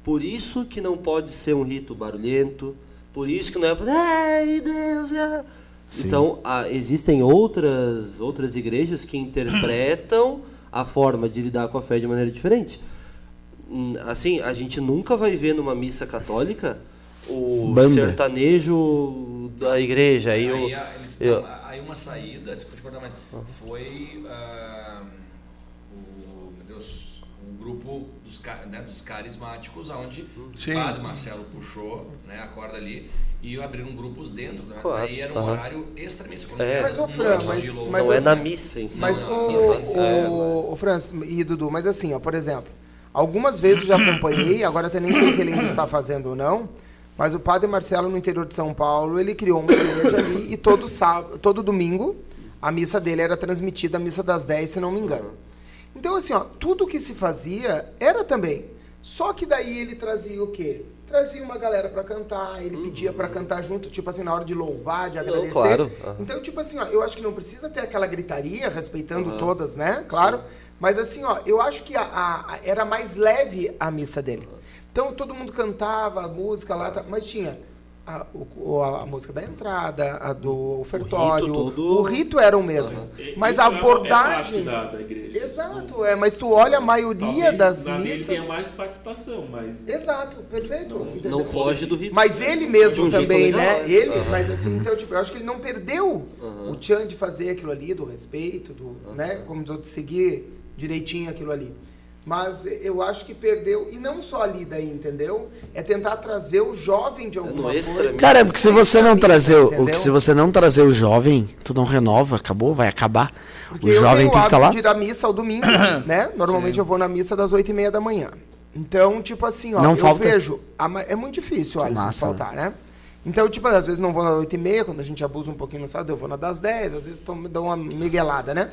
Por isso que não pode ser um rito barulhento, por isso que não é. Ai, Deus! é." Então, ah, existem outras, outras igrejas que interpretam a forma de lidar com a fé de maneira diferente. Hum, Assim, a gente nunca vai ver numa missa católica o Banda. sertanejo da igreja. Aí, Aí, o- a- eles- eu- aí uma saída, desculpa te cortar, mas foi ah, o, meu Deus, o grupo dos, né, dos carismáticos, onde Sim. o padre Marcelo puxou né, a corda ali e abriram grupos dentro. Né? Claro, Aí era um horário extra-missa. quando É. Mas, ô, as Fran, mas- mas não é assim- na missa em si. Mas, Não, o, é, o, o Franz e Dudu, mas assim, ó, por exemplo, algumas vezes eu já acompanhei, agora até nem sei se ele ainda está fazendo ou não, mas o padre Marcelo, no interior de São Paulo, ele criou uma igreja ali e todo, sábado, todo domingo a missa dele era transmitida, a missa das 10, se não me engano. Então, assim, ó, tudo que se fazia era também. Só que daí ele trazia o quê? Trazia uma galera pra cantar, ele pedia pra cantar junto, tipo assim, na hora de louvar, de agradecer. claro, aham. Então, tipo assim, ó, eu acho que não precisa ter aquela gritaria, respeitando todas, né? Claro. Mas assim, ó, eu acho que a, a- a- era mais leve a missa dele. Então todo mundo cantava a música lá, tá, mas tinha a, o- a, a música da entrada, a do ofertório. O rito, todo- era o mesmo. E- Mas a é uma- abordagem. É parte da, da igreja. Exato, é, mas tu olha a maioria Talvez das na missas. tenha mais participação, mas Exato, perfeito. entendeu? Não foge do ritmo. Mas ele mesmo um também, legal, né? né? Ele, Aham. mas assim, então, tipo, eu acho que ele não perdeu o tchan de fazer aquilo ali, do respeito, do, né? Como de seguir direitinho aquilo ali. Mas eu acho que perdeu, e não só ali daí, entendeu? É tentar trazer o jovem de alguma no extra, coisa. né? Cara, é porque se você não trazer o, que se você não trazer o jovem, tu não renova, acabou, vai acabar. Porque o eu jovem tem que estar hábito lá. de ir à missa ao domingo, *coughs* né? Normalmente eu vou na missa das oito e meia da manhã. Então, tipo assim, ó, Não eu falta? vejo... É muito difícil, olha, massa, faltar, né? Então, tipo, às vezes não vou na oito e meia, quando a gente abusa um pouquinho no sábado, eu vou na das dez, às vezes tô- me dou uma miguelada, né?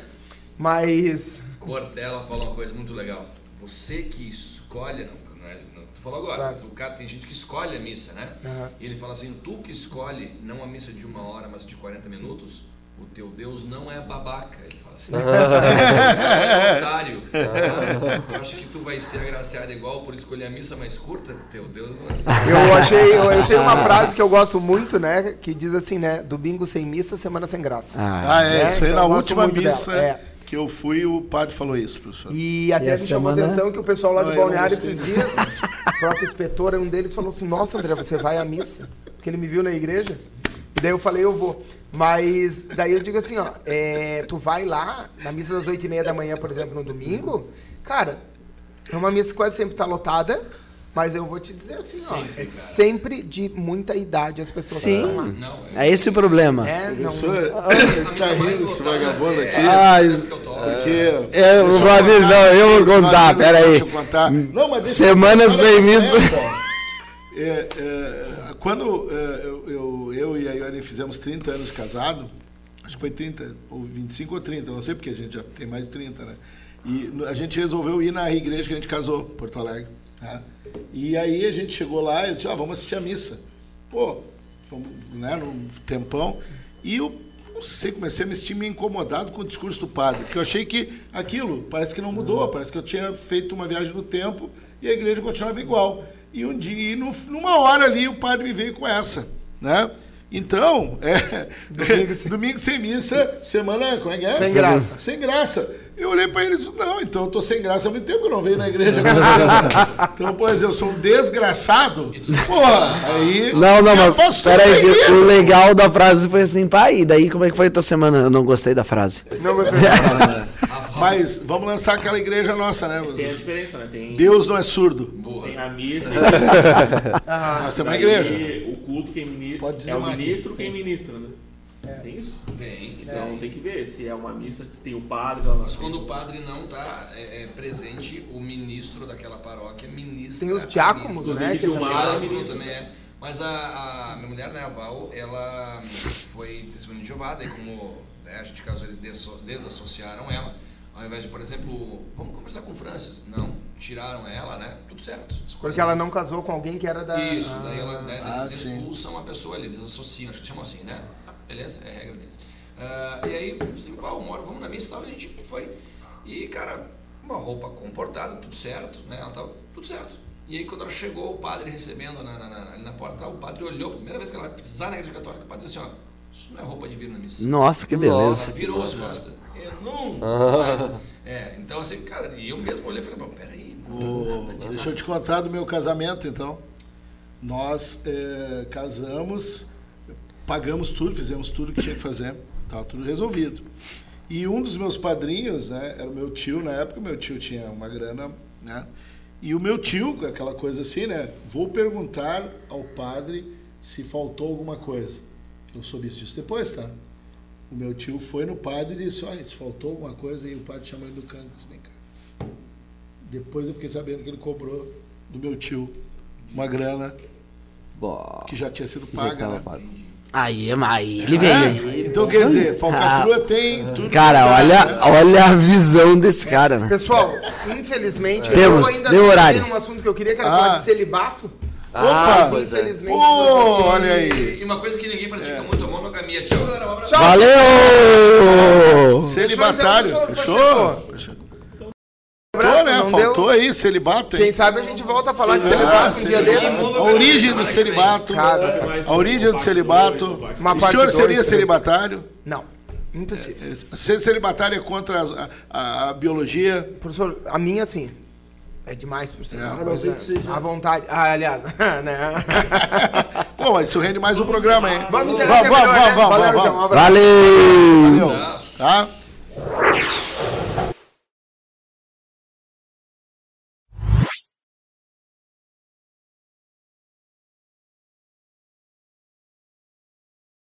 Mas... Cortella falou uma coisa muito legal. Você que escolhe, não, não, é, não tu falou agora, Claro. mas o cara tem gente que escolhe a missa, né? Aham. E ele fala assim, tu que escolhe não a missa de uma hora, mas de 40 minutos, o teu Deus não é babaca. Ele fala assim, *laughs* é otário. Eu acho que tu vai ser agraciado igual por escolher a missa mais curta, teu Deus não é assim. Eu achei... Eu, eu tenho uma frase que eu gosto muito, né? Que diz assim, né? Domingo sem missa, semana sem graça. Ah, Ah, é, né? isso aí Então na última muito dela, missa é. Que eu fui, o padre falou isso, professor. E até E me chamou a atenção que o pessoal lá Não, do Balneário esses dias, o próprio inspetor, um deles, falou assim, nossa André, você vai à missa? Porque ele me viu na igreja. E daí eu falei, eu vou. Mas daí eu digo assim, ó, é, tu vai lá, na missa das oito e meia da manhã, por exemplo, no domingo, cara, é uma missa que quase sempre tá lotada, mas eu vou te dizer assim, ó, é sempre de muita idade as pessoas que Sim. estão lá. Não, é. é esse o problema. É, não, Professor, Na tá missa rindo mais esse vagabundo é, aqui? Ah, é, isso- que eu toco. Porque. É, o Vladimir, não, eu vou contar, Vladimir, pera aí. deixa eu contar. Não, mas deixa eu Semana contar, sem missa. *laughs* É, é, quando é, eu, eu, eu e a Ione fizemos 30 anos de casado, acho que foi 30, ou 25 ou 30, não sei porque a gente já tem mais de 30, né? E a gente resolveu ir na igreja que a gente casou, Porto Alegre. Né? E aí a gente chegou lá e eu disse, ah, vamos assistir a missa. Pô, fomos, né, num tempão. E eu não sei, comecei a me sentir incomodado com o discurso do padre, porque eu achei que aquilo parece que não mudou, parece que eu tinha feito uma viagem no tempo e a igreja continuava igual. E um dia, e no- numa hora ali, o padre me veio com essa, né? Então, *laughs* é, Domingo sem- *laughs* domingo sem missa, semana, como é que é? Sem graça. Sem graça. Eu olhei pra ele e disse, não, então eu tô sem graça há muito tempo que eu não venho na igreja. *laughs* então, pois eu sou um desgraçado. Porra, aí... Não, não, mas peraí, da o legal da frase foi assim, pai, e daí como é que foi a tua semana? Eu não gostei da frase. não gostei. Mas vamos lançar aquela igreja nossa, né? tem a diferença, né? Tem, Deus não é surdo. Boa. tem a missa *laughs* Nós temos uma igreja. o culto quem ministra. Pode dizer É o ministro quem ministra, né? Tem isso? Tem. Então tem que ver se é uma missa que tem o padre lá Mas quando o padre não está presente, o ministro daquela paróquia ministra. Tem os diáconos, né, O também- ministro. também é. Mas a, a minha mulher, né, a Val, ela foi testemunha de Jeová, daí como né, a gente casou, eles desassociaram ela. Ao invés de, por exemplo, vamos conversar com o Francis. Não, tiraram ela, né? Tudo certo. Porque ela não casou com alguém que era da... Isso, daí, ela, daí Ah, eles sim. expulsam a pessoa ali, desassociam, acho que chamam assim, né? Ah, beleza, é a regra deles. Ah, e aí, assim, qual uma hora, vamos na missa e tal, a gente foi. E, cara, uma roupa comportada, tudo certo, né? Ela tava tudo certo. E aí, quando ela chegou, o padre recebendo na, na- na- ali na porta, o padre olhou, primeira vez que ela vai pisar na igreja católica, o padre disse assim: ó, isso não é roupa de vir na missa. Nossa, que beleza. Ela virou as costas. Eu não. mas- é, então assim, cara, e eu mesmo olhei e falei, "Pô, peraí, não tá O- nada de deixa eu te contar do meu casamento, então. Nós eh, casamos, pagamos tudo, fizemos tudo que tinha que fazer, estava tudo resolvido. E um dos meus padrinhos, né, era o meu tio, na época meu tio tinha uma grana, né? E o meu tio, aquela coisa assim, né? Vou perguntar ao padre se faltou alguma coisa. Eu soube isso disso depois, tá? O meu tio foi no padre e disse, olha, se faltou alguma coisa, e o padre chamou ele no canto e disse, vem cá. Depois eu fiquei sabendo que ele cobrou do meu tio uma grana que já tinha sido paga. Né? Aí, aí ele veio. É, então quer dizer, falcatrua tem tudo. Cara, que olha, né? olha a visão desse cara, né? Pessoal, infelizmente, eu Temos, ainda deu horário. num assunto que eu queria, que era Ah. falar de celibato. Opa! Mas, pois é. infelizmente, consegui. olha aí. E uma coisa que ninguém pratica muito é a monogamia. Tchau, galera. Um. Tchau. Valeu! Celibatário. Fechou, então, Fechou? Faltou, né? não Faltou deu. aí, celibato. hein? Quem sabe a gente volta a falar de Ah, celibato um dia desses. A origem do celibato. Cara, A origem do celibato. Uma O senhor dois, seria três. celibatário? Não, impossível. Ser celibatário é contra a, a- a biologia? Professor, a minha, sim. É demais, professor. É. A não ser coisa- que seja- A vontade. Ah, aliás, *laughs* né? *laughs* Pô, mas isso rende mais um programa, hein? Vamos é vamos, né? vamos, Valeu, vamos, então, um. Valeu! Valeu. Tá?